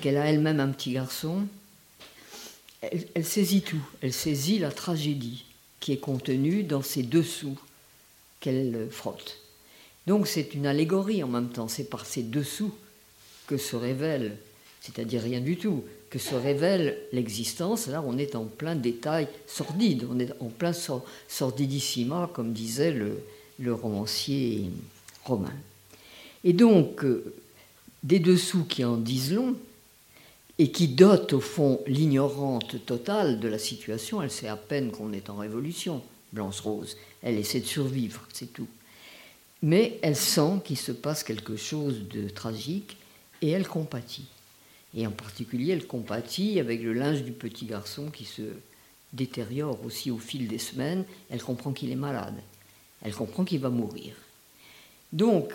qu'elle a elle-même un petit garçon, elle, saisit tout. Elle saisit la tragédie qui est contenue dans ces dessous qu'elle frotte. Donc c'est une allégorie en même temps, c'est par ces dessous que se révèle, c'est-à-dire rien du tout, que se révèle l'existence. Là, on est en plein détail sordide, on est en plein sordidissima, comme disait le, romancier romain. Et donc, euh, des dessous qui en disent long, et qui dotent au fond l'ignorante totale de la situation, elle sait à peine qu'on est en révolution, Blanche Rose, elle essaie de survivre, c'est tout mais elle sent qu'il se passe quelque chose de tragique et elle compatit. Et en particulier, elle compatit avec le linge du petit garçon qui se détériore aussi au fil des semaines. Elle comprend qu'il est malade. Elle comprend qu'il va mourir. Donc,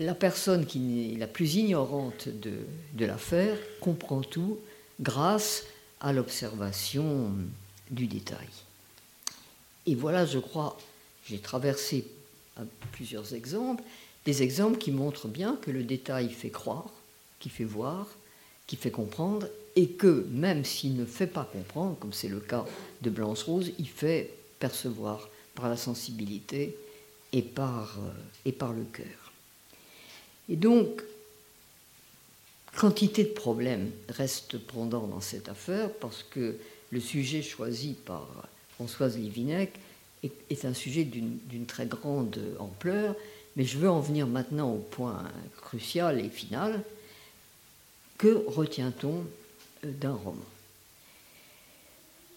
la personne qui est la plus ignorante de, l'affaire comprend tout grâce à l'observation du détail. Et voilà, je crois, j'ai traversé plusieurs exemples, des exemples qui montrent bien que le détail fait croire, qui fait voir, qui fait comprendre, et que même s'il ne fait pas comprendre, comme c'est le cas de Blanche Rose, il fait percevoir par la sensibilité et par, euh, et par le cœur. Et donc, quantité de problèmes restent pendant dans cette affaire parce que le sujet choisi par Françoise Livinec est, un sujet d'une très grande ampleur, mais je veux en venir maintenant au point crucial et final. Que retient-on euh, d'un roman?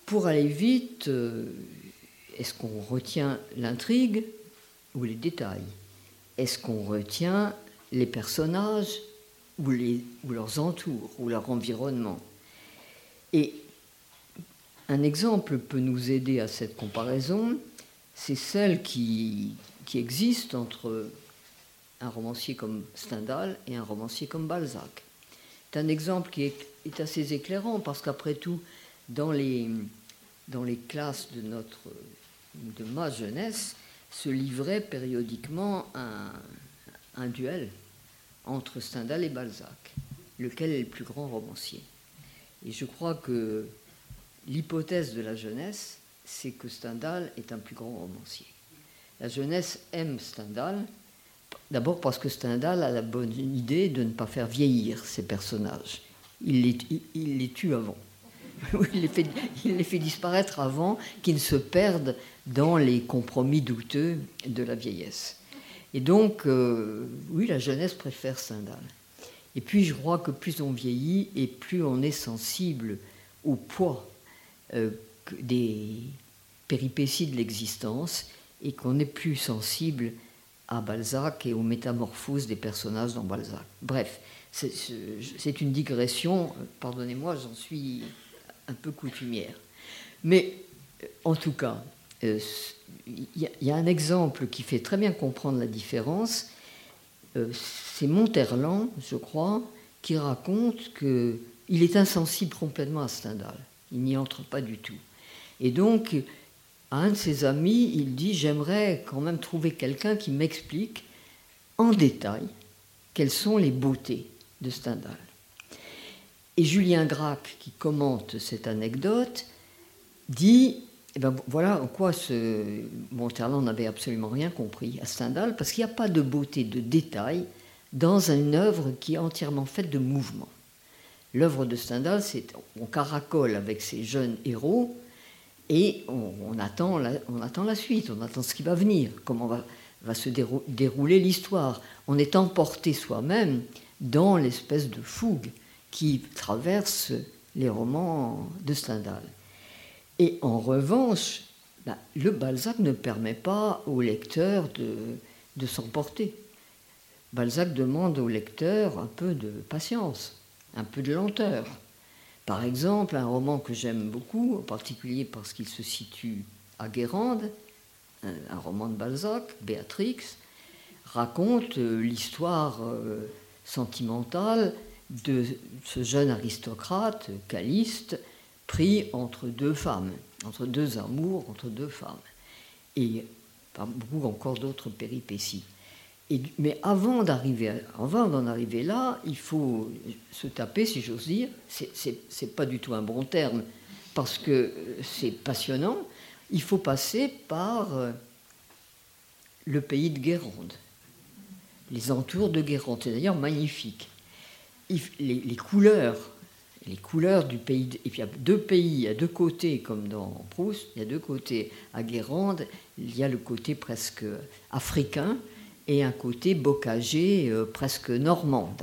Pour aller vite, euh, est-ce qu'on retient l'intrigue ou les détails? Est-ce qu'on retient les personnages ou, leurs entours, ou leur environnement. Et un exemple peut nous aider à cette comparaison, c'est celle qui, existe entre un romancier comme Stendhal et un romancier comme Balzac. C'est un exemple qui est, assez éclairant parce qu'après tout, dans les, classes de, notre, ma jeunesse, se livrait périodiquement un duel entre Stendhal et Balzac, lequel est le plus grand romancier. Et je crois que l'hypothèse de la jeunesse, c'est que Stendhal est un plus grand romancier. La jeunesse aime Stendhal, d'abord parce que Stendhal a la bonne idée de ne pas faire vieillir ses personnages. Il les, tue avant. il les fait disparaître avant qu'ils ne se perdent dans les compromis douteux de la vieillesse. Et donc, euh, oui, la jeunesse préfère Stendhal. Et puis, je crois que plus on vieillit et plus on est sensible au poids euh, des péripéties de l'existence et qu'on est plus sensible à Balzac et aux métamorphoses des personnages dans Balzac. Bref, c'est une digression, pardonnez-moi, j'en suis un peu coutumière. Mais en tout cas, euh, il y, a un exemple qui fait très bien comprendre la différence. Euh, c'est Monterland, je crois, qui raconte qu'il est insensible complètement à Stendhal. Il n'y entre pas du tout. Et donc, à un de ses amis, il dit J'aimerais quand même trouver quelqu'un qui m'explique en détail quelles sont les beautés de Stendhal. Et Julien Gracq, qui commente cette anecdote, dit eh ben, voilà en quoi ce n'avait absolument rien compris à Stendhal, parce qu'il n'y a pas de beauté, de détail dans une œuvre qui est entièrement faite de mouvements. L'œuvre de Stendhal, c'est on caracole avec ces jeunes héros et on, attend la, suite, on attend ce qui va venir, comment va se dérouler l'histoire. On est emporté soi-même dans l'espèce de fougue qui traverse les romans de Stendhal. Et en revanche, bah, le Balzac ne permet pas au lecteur de, s'emporter. Balzac demande au lecteur un peu de patience, un peu de lenteur. Par exemple, un roman que j'aime beaucoup, en particulier parce qu'il se situe à Guérande, un, roman de Balzac, Béatrix, raconte euh, l'histoire euh, sentimentale de ce jeune aristocrate, Caliste, entre deux femmes, entre deux amours, entre deux femmes. Et par beaucoup encore d'autres péripéties. Mais avant d'en arriver là, il faut se taper, si j'ose dire. C'est pas du tout un bon terme, parce que c'est passionnant. Il faut passer par euh, le pays de Guérande, les entours de Guérande. C'est d'ailleurs magnifique. Les couleurs les couleurs du pays. Et puis il y a deux pays, il y a deux côtés, comme dans Proust, il y a deux côtés. À Guérande, il y a le côté presque africain et un côté bocagé, euh, presque normand.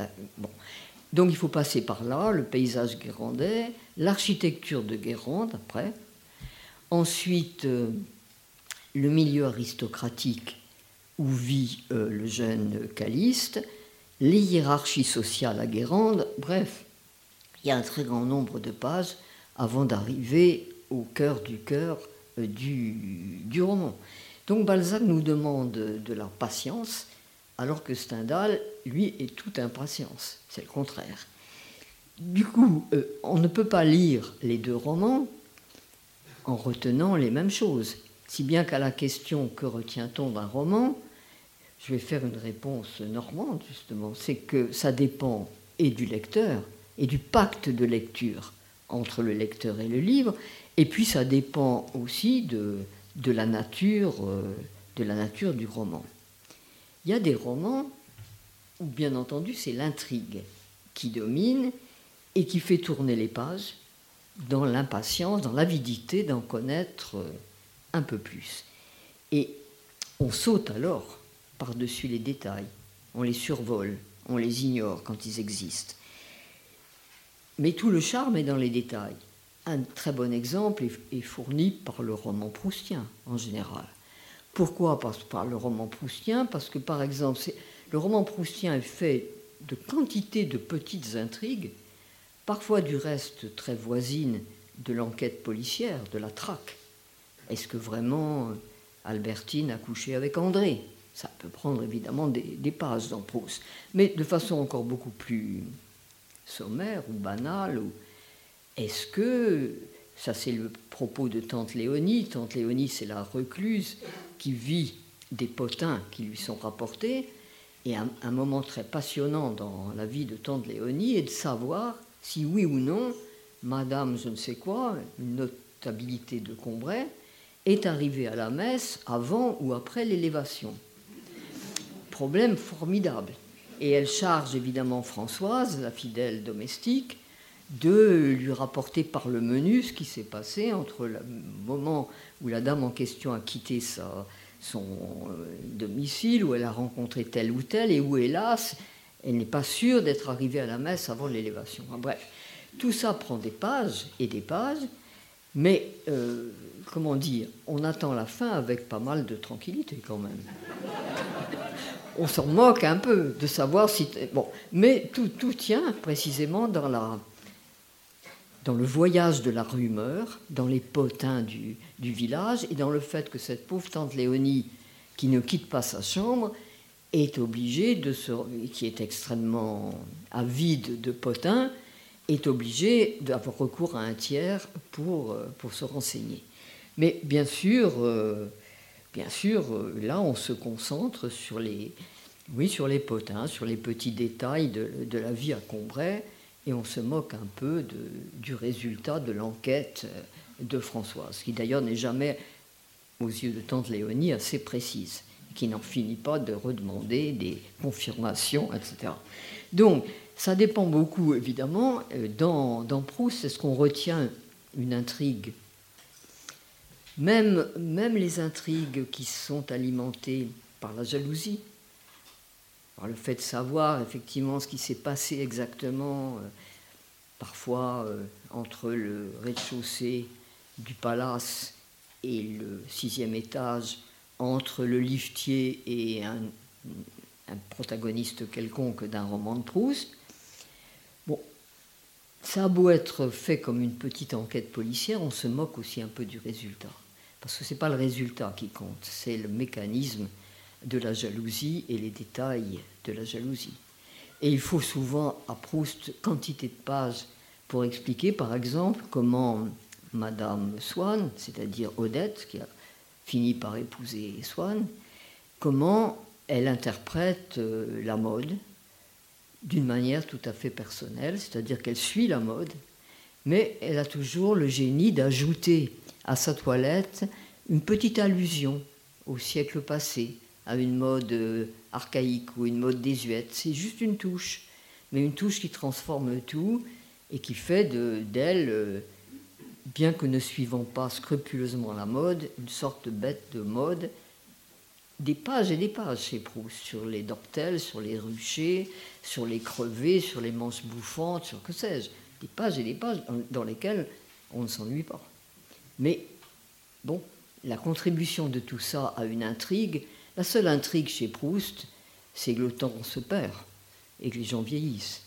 Donc il faut passer par là, le paysage guérandais, l'architecture de Guérande après. Ensuite, euh, le milieu aristocratique où vit euh, le jeune Caliste, les hiérarchies sociales à Guérande, bref, il y a un très grand nombre de pages avant d'arriver au cœur du cœur euh, du, roman. Donc Balzac nous demande de la patience, alors que Stendhal, lui, est toute impatience. C'est le contraire. Du coup, euh, on ne peut pas lire les deux romans en retenant les mêmes choses. Si bien qu'à la question que retient-on d'un roman, je vais faire une réponse normande, justement. C'est que ça dépend et du lecteur, et du pacte de lecture entre le lecteur et le livre. Et puis ça dépend aussi de, la, nature, euh, la nature du roman. Il y a des romans où, bien entendu, c'est l'intrigue qui domine et qui fait tourner les pages dans l'impatience, dans l'avidité d'en connaître euh, un peu plus. Et on saute alors par-dessus les détails, on les survole, on les ignore quand ils existent. Mais tout le charme est dans les détails. Un très bon exemple est, fourni par le roman proustien en général. Pourquoi par, par le roman proustien? Parce que par exemple, le roman proustien est fait de quantité de petites intrigues, parfois du reste très voisines de l'enquête policière, de la traque. Est-ce que vraiment euh, Albertine a couché avec André? Ça peut prendre évidemment des, des pages dans Proust, mais de façon encore beaucoup plus sommaire ou banale. Ou... Est-ce que, ça c'est le propos de Tante Léonie, Tante Léonie c'est la recluse qui vit des potins qui lui sont rapportés, et un, un, moment très passionnant dans la vie de Tante Léonie est de savoir si oui ou non Madame je ne sais quoi, une notabilité de Combray, est arrivée à la messe avant ou après l'élévation. Problème formidable. Et elle charge évidemment Françoise, la fidèle domestique, de lui rapporter par le menu ce qui s'est passé entre le moment où la dame en question a quitté son euh, domicile, où elle a rencontré tel ou tel, et où, hélas, elle n'est pas sûre d'être arrivée à la messe avant l'élévation. Bref, tout ça prend des pages et des pages, mais euh, comment dire, on attend la fin avec pas mal de tranquillité quand même. On s'en moque un peu de savoir si. Bon, mais tout, tout tient précisément dans, la, dans le voyage de la rumeur, dans les potins du, du, village et dans le fait que cette pauvre tante Léonie, qui ne quitte pas sa chambre, est obligée de se. qui est extrêmement avide de potins, est obligée d'avoir recours à un tiers pour, euh, pour se renseigner. Mais bien sûr, euh, bien sûr, euh, là, on se concentre sur les, oui, sur les potins, sur les petits détails de, la vie à Combray, et on se moque un peu du résultat de l'enquête de Françoise, qui d'ailleurs n'est jamais, aux yeux de tante Léonie, assez précise, qui n'en finit pas de redemander des confirmations, etc. Donc, ça dépend beaucoup, évidemment. Euh, dans, Proust, est-ce qu'on retient une intrigue? Même les intrigues qui sont alimentées par la jalousie, le fait de savoir effectivement ce qui s'est passé exactement, euh, parfois euh, entre le rez-de-chaussée du palace et le sixième étage, entre le liftier et un, un protagoniste quelconque d'un roman de Proust, ça a beau être fait comme une petite enquête policière, on se moque aussi un peu du résultat. Parce que ce n'est pas le résultat qui compte, c'est le mécanisme de la jalousie et les détails de la jalousie. Et il faut souvent à Proust quantité de pages pour expliquer, par exemple, comment Madame Swann, c'est-à-dire Odette, qui a fini par épouser Swann, comment elle interprète euh, la mode, d'une manière tout à fait personnelle, c'est-à-dire qu'elle suit la mode, mais elle a toujours le génie d'ajouter à sa toilette une petite allusion au siècle passé, à une mode euh, archaïque ou une mode désuète. C'est juste une touche, mais une touche qui transforme tout et qui fait d'elle, euh, bien que ne suivant pas scrupuleusement la mode, une sorte de bête de mode des pages et des pages chez Proust, sur les dentelles, sur les ruchers, sur les crevés, sur les manches bouffantes, sur que sais-je. Des pages et des pages dans lesquelles on ne s'ennuie pas. Mais, bon, la contribution de tout ça à une intrigue, la seule intrigue chez Proust, c'est que le temps se perd et que les gens vieillissent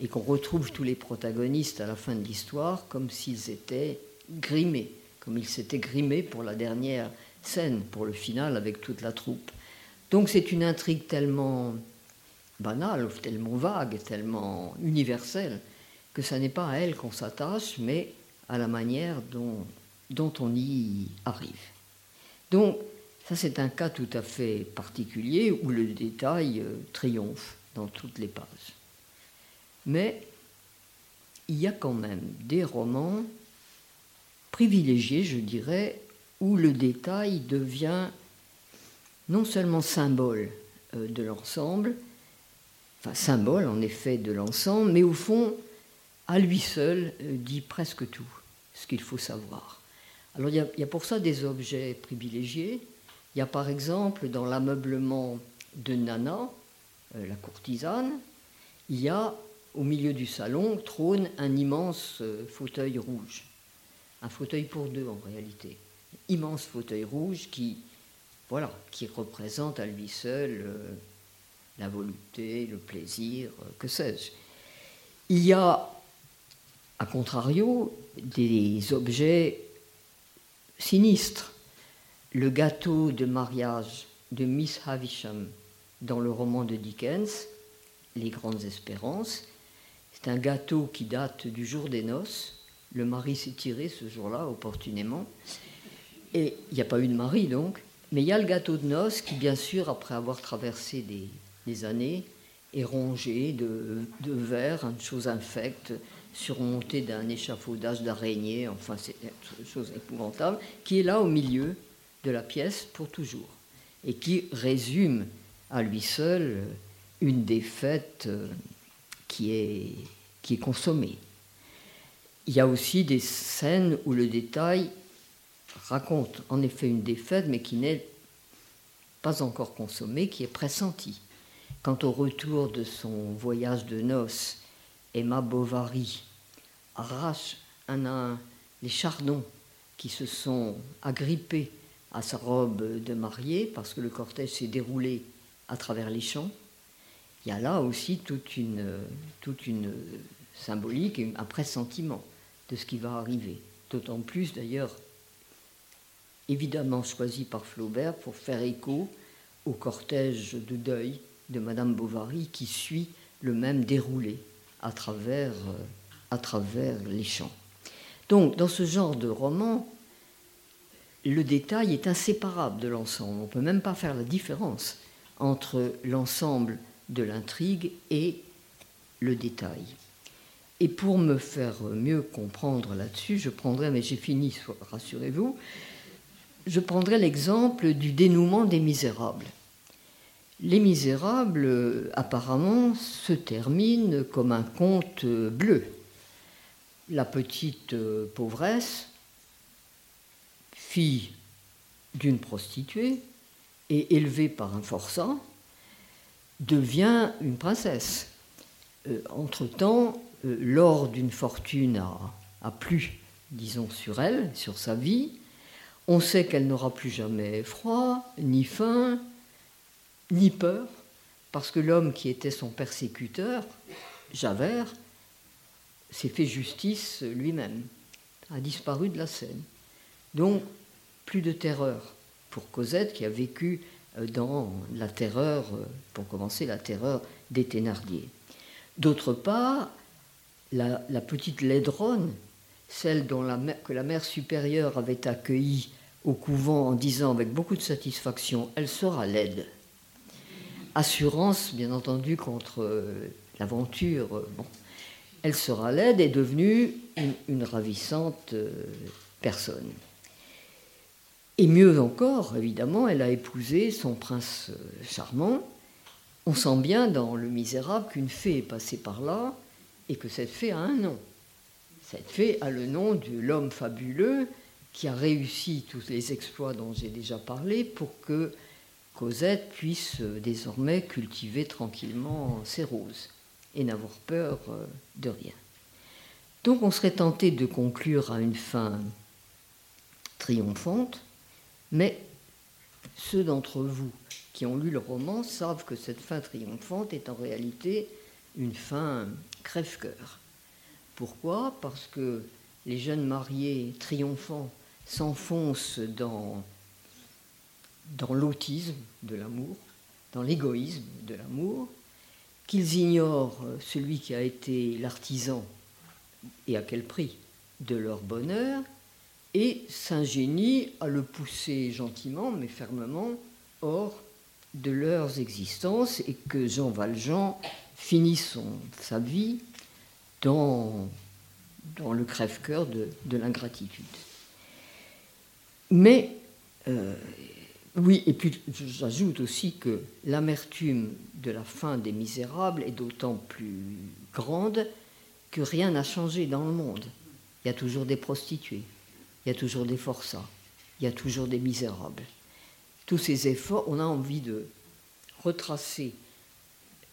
et qu'on retrouve tous les protagonistes à la fin de l'histoire comme s'ils étaient grimés, comme ils s'étaient grimés pour la dernière scène pour le final avec toute la troupe. Donc c'est une intrigue tellement banale, tellement vague, tellement universelle, que ce n'est pas à elle qu'on s'attache, mais à la manière dont on y arrive. Donc ça c'est un cas tout à fait particulier où le détail euh, triomphe dans toutes les pages. Mais il y a quand même des romans privilégiés, je dirais, où le détail devient non seulement symbole euh, de l'ensemble, enfin symbole en effet de l'ensemble, mais au fond, à lui seul, euh, dit presque tout, ce qu'il faut savoir. Alors il y, a, pour ça des objets privilégiés. Il y a par exemple dans l'ameublement de Nana, euh, la courtisane, il y a au milieu du salon trône un immense fauteuil rouge. Un fauteuil pour deux en réalité immense fauteuil rouge qui, voilà, qui représente à lui seul euh, la volupté, le plaisir, que sais-je. Il y a, à contrario, des objets sinistres. Le gâteau de mariage de Miss Havisham dans le roman de Dickens, Les Grandes Espérances, c'est un gâteau qui date du jour des noces. Le mari s'est tiré ce jour-là, opportunément. Et il n'y a pas eu de mari, donc. Mais il y a le gâteau de noces qui, bien sûr, après avoir traversé des, années, est rongé de, de verre, une chose infecte, surmonté d'un échafaudage d'araignée, enfin, c'est une chose épouvantable, qui est là au milieu de la pièce pour toujours, et qui résume à lui seul une fêtes euh, qui est, qui est consommée. Il y a aussi des scènes où le détail raconte en effet une défaite, mais qui n'est pas encore consommée, qui est pressentie. Quant au retour de son voyage de noces, Emma Bovary arrache un à un les chardons qui se sont agrippés à sa robe de mariée parce que le cortège s'est déroulé à travers les champs. Il y a là aussi toute une, symbolique et un pressentiment de ce qui va arriver. D'autant plus d'ailleurs évidemment choisi par Flaubert pour faire écho au cortège de deuil de Madame Bovary qui suit le même déroulé à travers, euh, à travers les champs. Donc, dans ce genre de roman, le détail est inséparable de l'ensemble. On ne peut même pas faire la différence entre l'ensemble de l'intrigue et le détail. Et pour me faire mieux comprendre là-dessus, je prendrai, mais j'ai fini, rassurez-vous, je prendrai l'exemple du dénouement des Misérables. Les Misérables, apparemment, se terminent comme un conte bleu. La petite pauvresse, fille d'une prostituée et élevée par un forçat, devient une princesse. Euh, entre-temps, euh, l'or d'une fortune a, a plu, disons, sur elle, sur sa vie, on sait qu'elle n'aura plus jamais froid, ni faim, ni peur, parce que l'homme qui était son persécuteur, Javert, s'est fait justice lui-même, a disparu de la scène. Donc, plus de terreur pour Cosette qui a vécu euh, dans la terreur, euh, pour commencer, la terreur des Thénardier. D'autre part, la, petite Laidronne celle que la mère supérieure avait accueillie au couvent en disant avec beaucoup de satisfaction Elle sera laide. Assurance, bien entendu, contre euh, l'aventure. Euh, bon. Elle sera laide est devenue une, ravissante euh, personne. Et mieux encore, évidemment, elle a épousé son prince charmant. On sent bien dans Le Misérable qu'une fée est passée par là et que cette fée a un nom. Cette fée a le nom de l'homme fabuleux qui a réussi tous les exploits dont j'ai déjà parlé pour que Cosette puisse euh, désormais cultiver tranquillement ses roses et n'avoir peur euh, de rien. Donc on serait tenté de conclure à une fin triomphante, mais ceux d'entre vous qui ont lu le roman savent que cette fin triomphante est en réalité une fin crève-cœur. Pourquoi? Parce que les jeunes mariés triomphants s'enfoncent dans, dans l'autisme de l'amour, dans l'égoïsme de l'amour, qu'ils ignorent celui qui a été l'artisan et à quel prix de leur bonheur, et s'ingénient à le pousser gentiment mais fermement hors de leurs existences et que Jean Valjean finit sa vie dans, dans le crève-cœur de, l'ingratitude. Mais, euh, oui, et puis j'ajoute aussi que l'amertume de la fin des Misérables est d'autant plus grande que rien n'a changé dans le monde. Il y a toujours des prostituées, il y a toujours des forçats, il y a toujours des misérables. Tous ces efforts, on a envie de retracer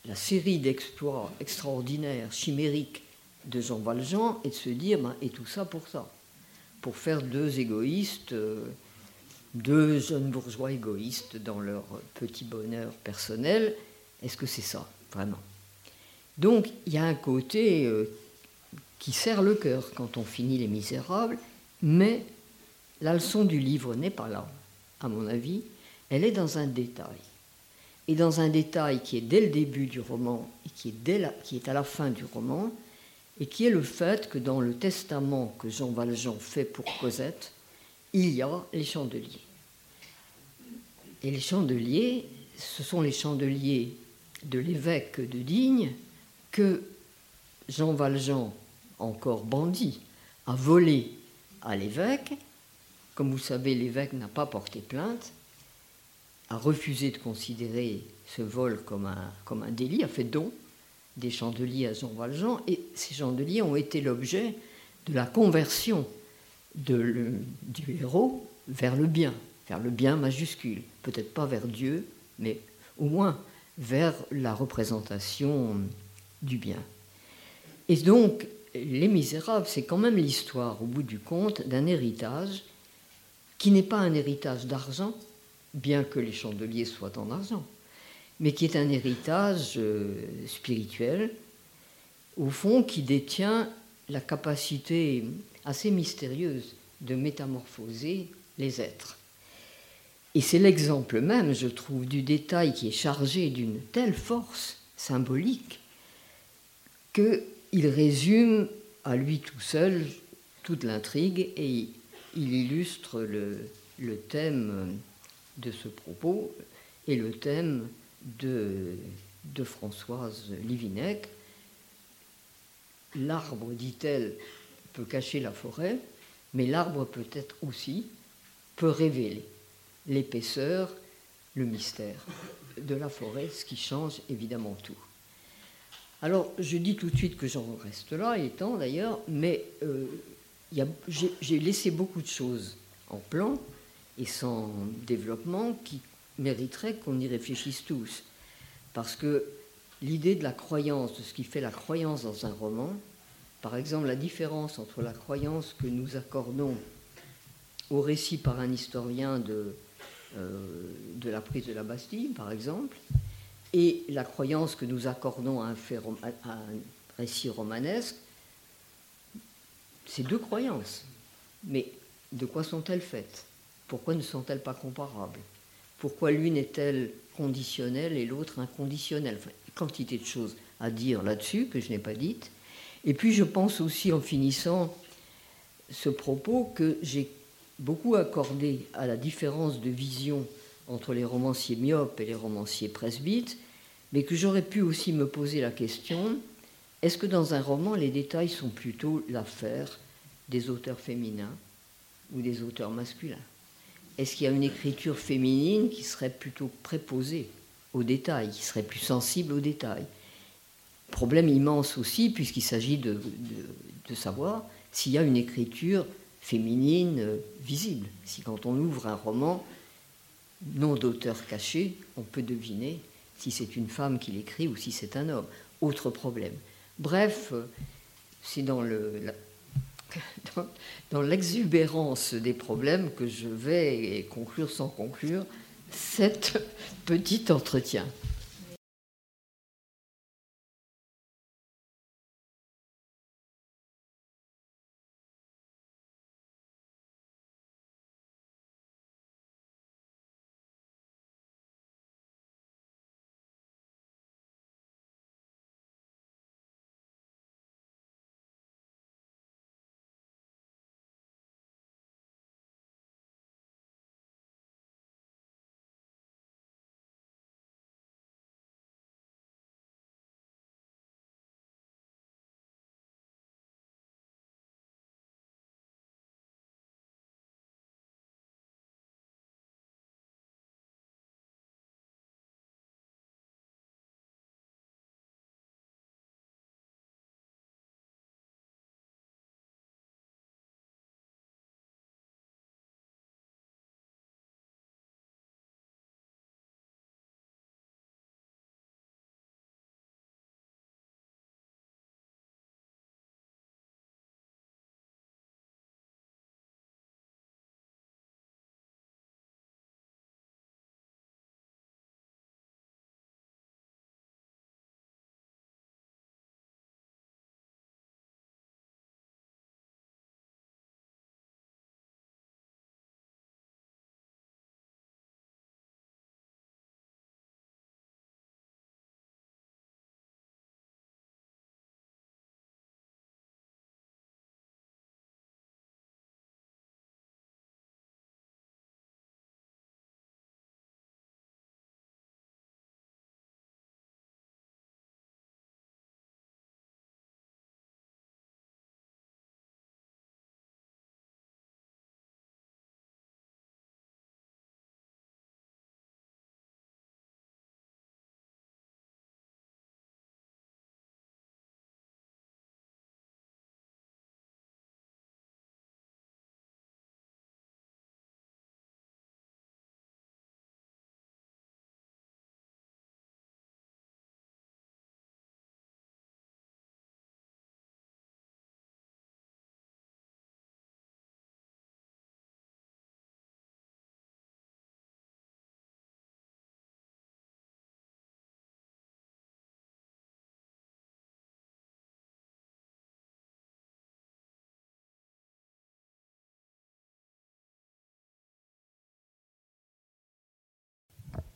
la série d'exploits extraordinaires, chimériques de Jean Valjean et de se dire, ben, et tout ça pour ça, pour faire deux égoïstes, euh, deux jeunes bourgeois égoïstes dans leur petit bonheur personnel, Est-ce que c'est ça, vraiment? Donc, il y a un côté euh, qui serre le cœur quand on finit Les Misérables, mais la leçon du livre n'est pas là, à mon avis, elle est dans un détail. Et dans un détail qui est dès le début du roman et qui est, qui est à la fin du roman, et qui est le fait que dans le testament que Jean Valjean fait pour Cosette, il y a les chandeliers. Et les chandeliers, ce sont les chandeliers de l'évêque de Digne que Jean Valjean, encore bandit, a volé à l'évêque. Comme vous savez, l'évêque n'a pas porté plainte, a refusé de considérer ce vol comme un, délit, a fait don des chandeliers à Jean Valjean, et ces chandeliers ont été l'objet de la conversion de du héros vers le bien, vers le bien majuscule, peut-être pas vers Dieu, mais au moins vers la représentation du bien. Et donc, Les Misérables, c'est quand même l'histoire, au bout du compte, d'un héritage qui n'est pas un héritage d'argent, bien que les chandeliers soient en argent, mais qui est un héritage euh, spirituel, au fond, qui détient la capacité assez mystérieuse de métamorphoser les êtres. Et c'est l'exemple même, je trouve, du détail qui est chargé d'une telle force symbolique qu'il résume à lui tout seul toute l'intrigue et il illustre le, thème de ce propos et le thème de Françoise Livinec. L'arbre, dit-elle, peut cacher la forêt, mais l'arbre peut-être aussi peut révéler l'épaisseur, le mystère de la forêt, ce qui change évidemment tout. Alors, je dis tout de suite que j'en reste là, étant d'ailleurs, mais euh, j'ai laissé beaucoup de choses en plan et sans développement qui mériteraient qu'on y réfléchisse tous. Parce que l'idée de la croyance, de ce qui fait la croyance dans un roman, par exemple, la différence entre la croyance que nous accordons au récit par un historien de, euh, la prise de la Bastille, par exemple, et la croyance que nous accordons à un, récit romanesque, c'est deux croyances. Mais de quoi sont-elles faites? Pourquoi ne sont-elles pas comparables? Pourquoi l'une est-elle conditionnelle et l'autre inconditionnelle? Quantité de choses à dire là-dessus que je n'ai pas dites. Et puis je pense aussi en finissant ce propos que j'ai beaucoup accordé à la différence de vision entre les romanciers myopes et les romanciers presbytes, mais que j'aurais pu aussi me poser la question, est-ce que dans un roman, les détails sont plutôt l'affaire des auteurs féminins ou des auteurs masculins? Est-ce qu'il y a une écriture féminine qui serait plutôt préposée aux détails, qui serait plus sensible aux détails? Problème immense aussi, puisqu'il s'agit de, savoir s'il y a une écriture féminine euh, visible. Si quand on ouvre un roman, non d'auteur caché, on peut deviner si c'est une femme qui l'écrit ou si c'est un homme. Autre problème. Bref, euh, c'est dans dans l'exubérance des problèmes que je vais conclure sans conclure cet petit entretien.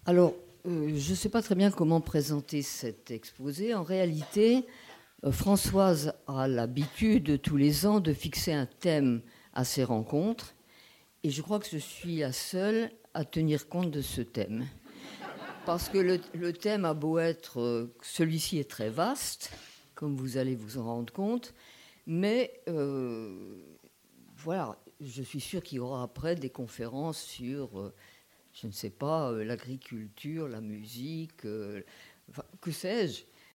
Alors, euh, je ne sais pas très bien comment présenter cet exposé. En réalité, euh, Françoise a l'habitude tous les ans de fixer un thème à ses rencontres. Et je crois que je suis la seule à tenir compte de ce thème. Parce que le, thème a beau être, euh, celui-ci est très vaste, comme vous allez vous en rendre compte, mais voilà, je suis sûre qu'il y aura après des conférences sur je ne sais pas, euh, l'agriculture, la musique, euh, que sais-je.